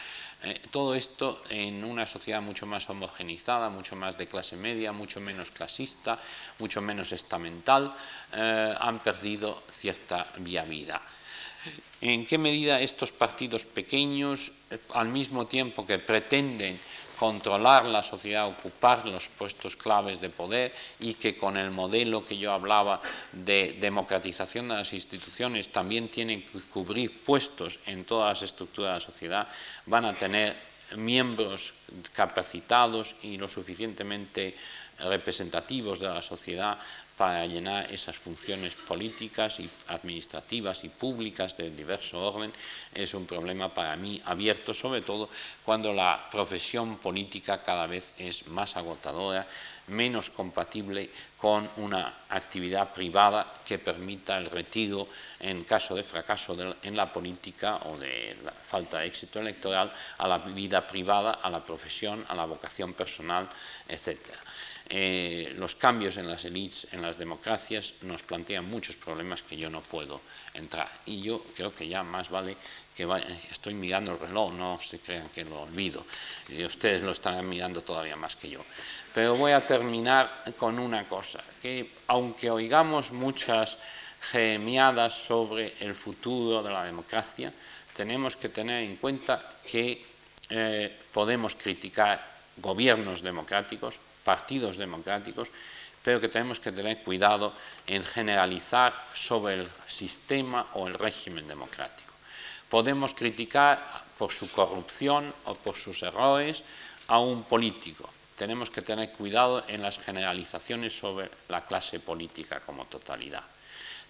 eh, todo esto en una sociedad mucho más homogenizada, mucho más de clase media, mucho menos clasista, mucho menos estamental, eh, han perdido cierta viabilidad. ¿En qué medida estos partidos pequeños, eh, al mismo tiempo que pretenden controlar la sociedad, ocupar los puestos claves de poder y que con el modelo que yo hablaba de democratización de las instituciones también tienen que cubrir puestos en todas las estructuras de la sociedad, van a tener miembros capacitados y lo suficientemente representativos de la sociedad para llenar esas funciones políticas y administrativas y públicas de diverso orden es un problema para mí abierto, sobre todo cuando la profesión política cada vez es más agotadora, menos compatible con una actividad privada que permita el retiro en caso de fracaso en la política o de la falta de éxito electoral a la vida privada, a la profesión, a la vocación personal, etcétera. Eh, los cambios en las élites, en las democracias, nos plantean muchos problemas que yo no puedo entrar. Y yo creo que ya más vale que estoy mirando el reloj, no se crean que lo olvido, y ustedes lo estarán mirando todavía más que yo. Pero voy a terminar con una cosa, que aunque oigamos muchas gemiadas sobre el futuro de la democracia, tenemos que tener en cuenta que eh, podemos criticar gobiernos democráticos, partidos democráticos, pero que tenemos que tener cuidado en generalizar sobre el sistema o el régimen democrático. Podemos criticar por su corrupción o por sus errores a un político. Tenemos que tener cuidado en las generalizaciones sobre la clase política como totalidad.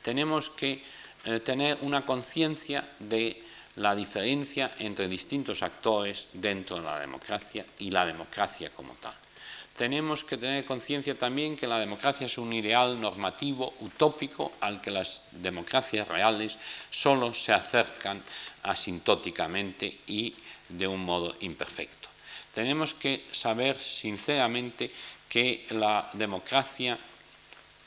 Tenemos que eh, tener una conciencia de la diferencia entre distintos actores dentro de la democracia y la democracia como tal tenemos que tener conciencia también que la democracia es un ideal normativo utópico al que las democracias reales solo se acercan asintóticamente y de un modo imperfecto. Tenemos que saber sinceramente que la democracia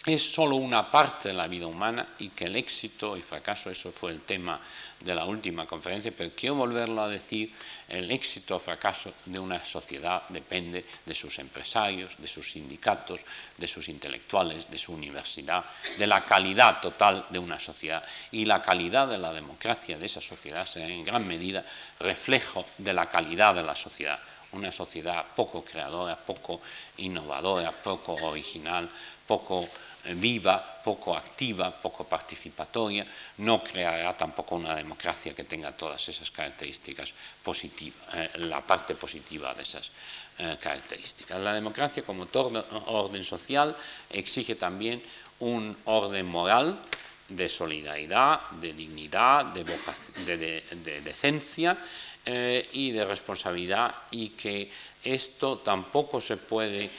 es solo una parte de la vida humana y que el éxito y fracaso, eso fue el tema de la última conferencia, pero quiero volverlo a decir, el éxito o fracaso de una sociedad depende de sus empresarios, de sus sindicatos, de sus intelectuales, de su universidad, de la calidad total de una sociedad. Y la calidad de la democracia de esa sociedad será en gran medida reflejo de la calidad de la sociedad. Una sociedad poco creadora, poco innovadora, poco original, poco viva, poco activa, poco participatoria, no creará tampoco una democracia que tenga todas esas características positivas, eh, la parte positiva de esas eh, características. La democracia como orden social exige también un orden moral de solidaridad, de dignidad, de, decencia y de responsabilidad y que esto tampoco se puede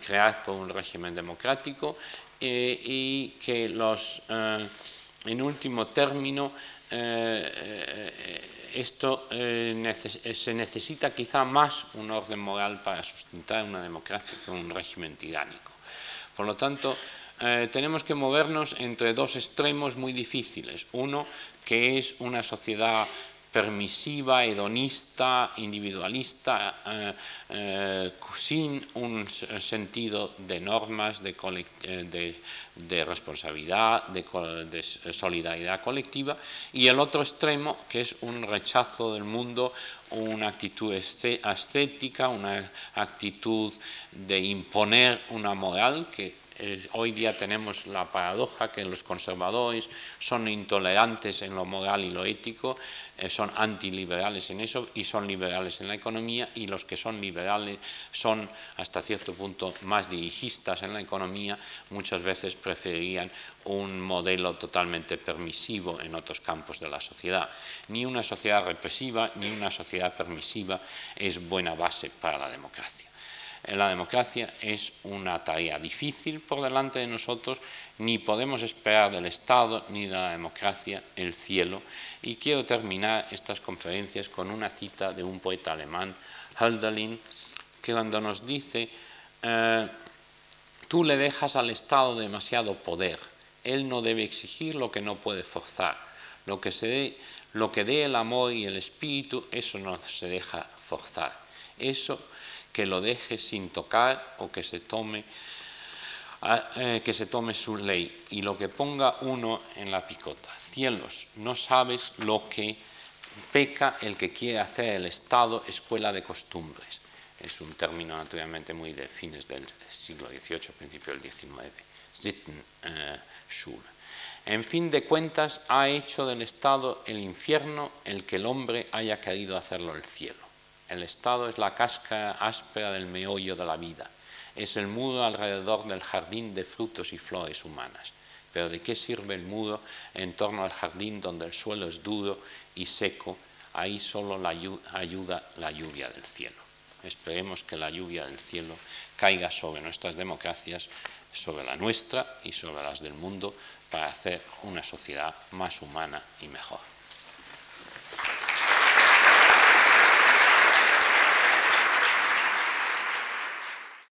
crear por un régimen democrático eh, y que los, eh, en último término, eh, esto se necesita quizá más un orden moral para sustentar una democracia que un régimen tiránico. Por lo tanto, tenemos que movernos entre dos extremos muy difíciles. Uno, que es una sociedad permisiva, hedonista, individualista, eh, eh, sin un sentido de normas, de, eh, responsabilidad, de, de, solidaridad colectiva, y el otro extremo, que es un rechazo del mundo, una actitud ascética, una actitud de imponer una moral que eh, hoy día tenemos la paradoja que los conservadores son intolerantes en lo moral y lo ético, eh, son antiliberales en eso y son liberales en la economía y los que son liberales son hasta cierto punto más dirigistas en la economía, muchas veces preferirían un modelo totalmente permisivo en otros campos de la sociedad. Ni una sociedad represiva ni una sociedad permisiva es buena base para la democracia la democracia es una tarea difícil por delante de nosotros, ni podemos esperar del Estado ni de la democracia el cielo. Y quiero terminar estas conferencias con una cita de un poeta alemán, Hölderlin, que cuando nos dice, eh, tú le dejas al Estado demasiado poder, él no debe exigir lo que no puede forzar, lo que, se dé, lo que dé el amor y el espíritu, eso no se deja forzar. Eso que lo deje sin tocar o que se tome ah, eh, que se tome su ley y lo que ponga uno en la picota. Cielos, no sabes lo que peca el que quiere hacer el Estado escuela de costumbres. Es un término naturalmente muy de fines del siglo XVIII, principio del XIX. Sittenschule. En fin de cuentas, ha hecho del Estado el infierno el que el hombre haya querido hacerlo el cielo. El Estado es la casca áspera del meollo de la vida, es el muro alrededor del jardín de frutos y flores humanas. Pero ¿de qué sirve el muro en torno al jardín donde el suelo es duro y seco? Ahí solo ayuda la lluvia del cielo. Esperemos que la lluvia del cielo caiga sobre nuestras democracias, sobre la nuestra y sobre las del mundo, para hacer una sociedad más humana y mejor.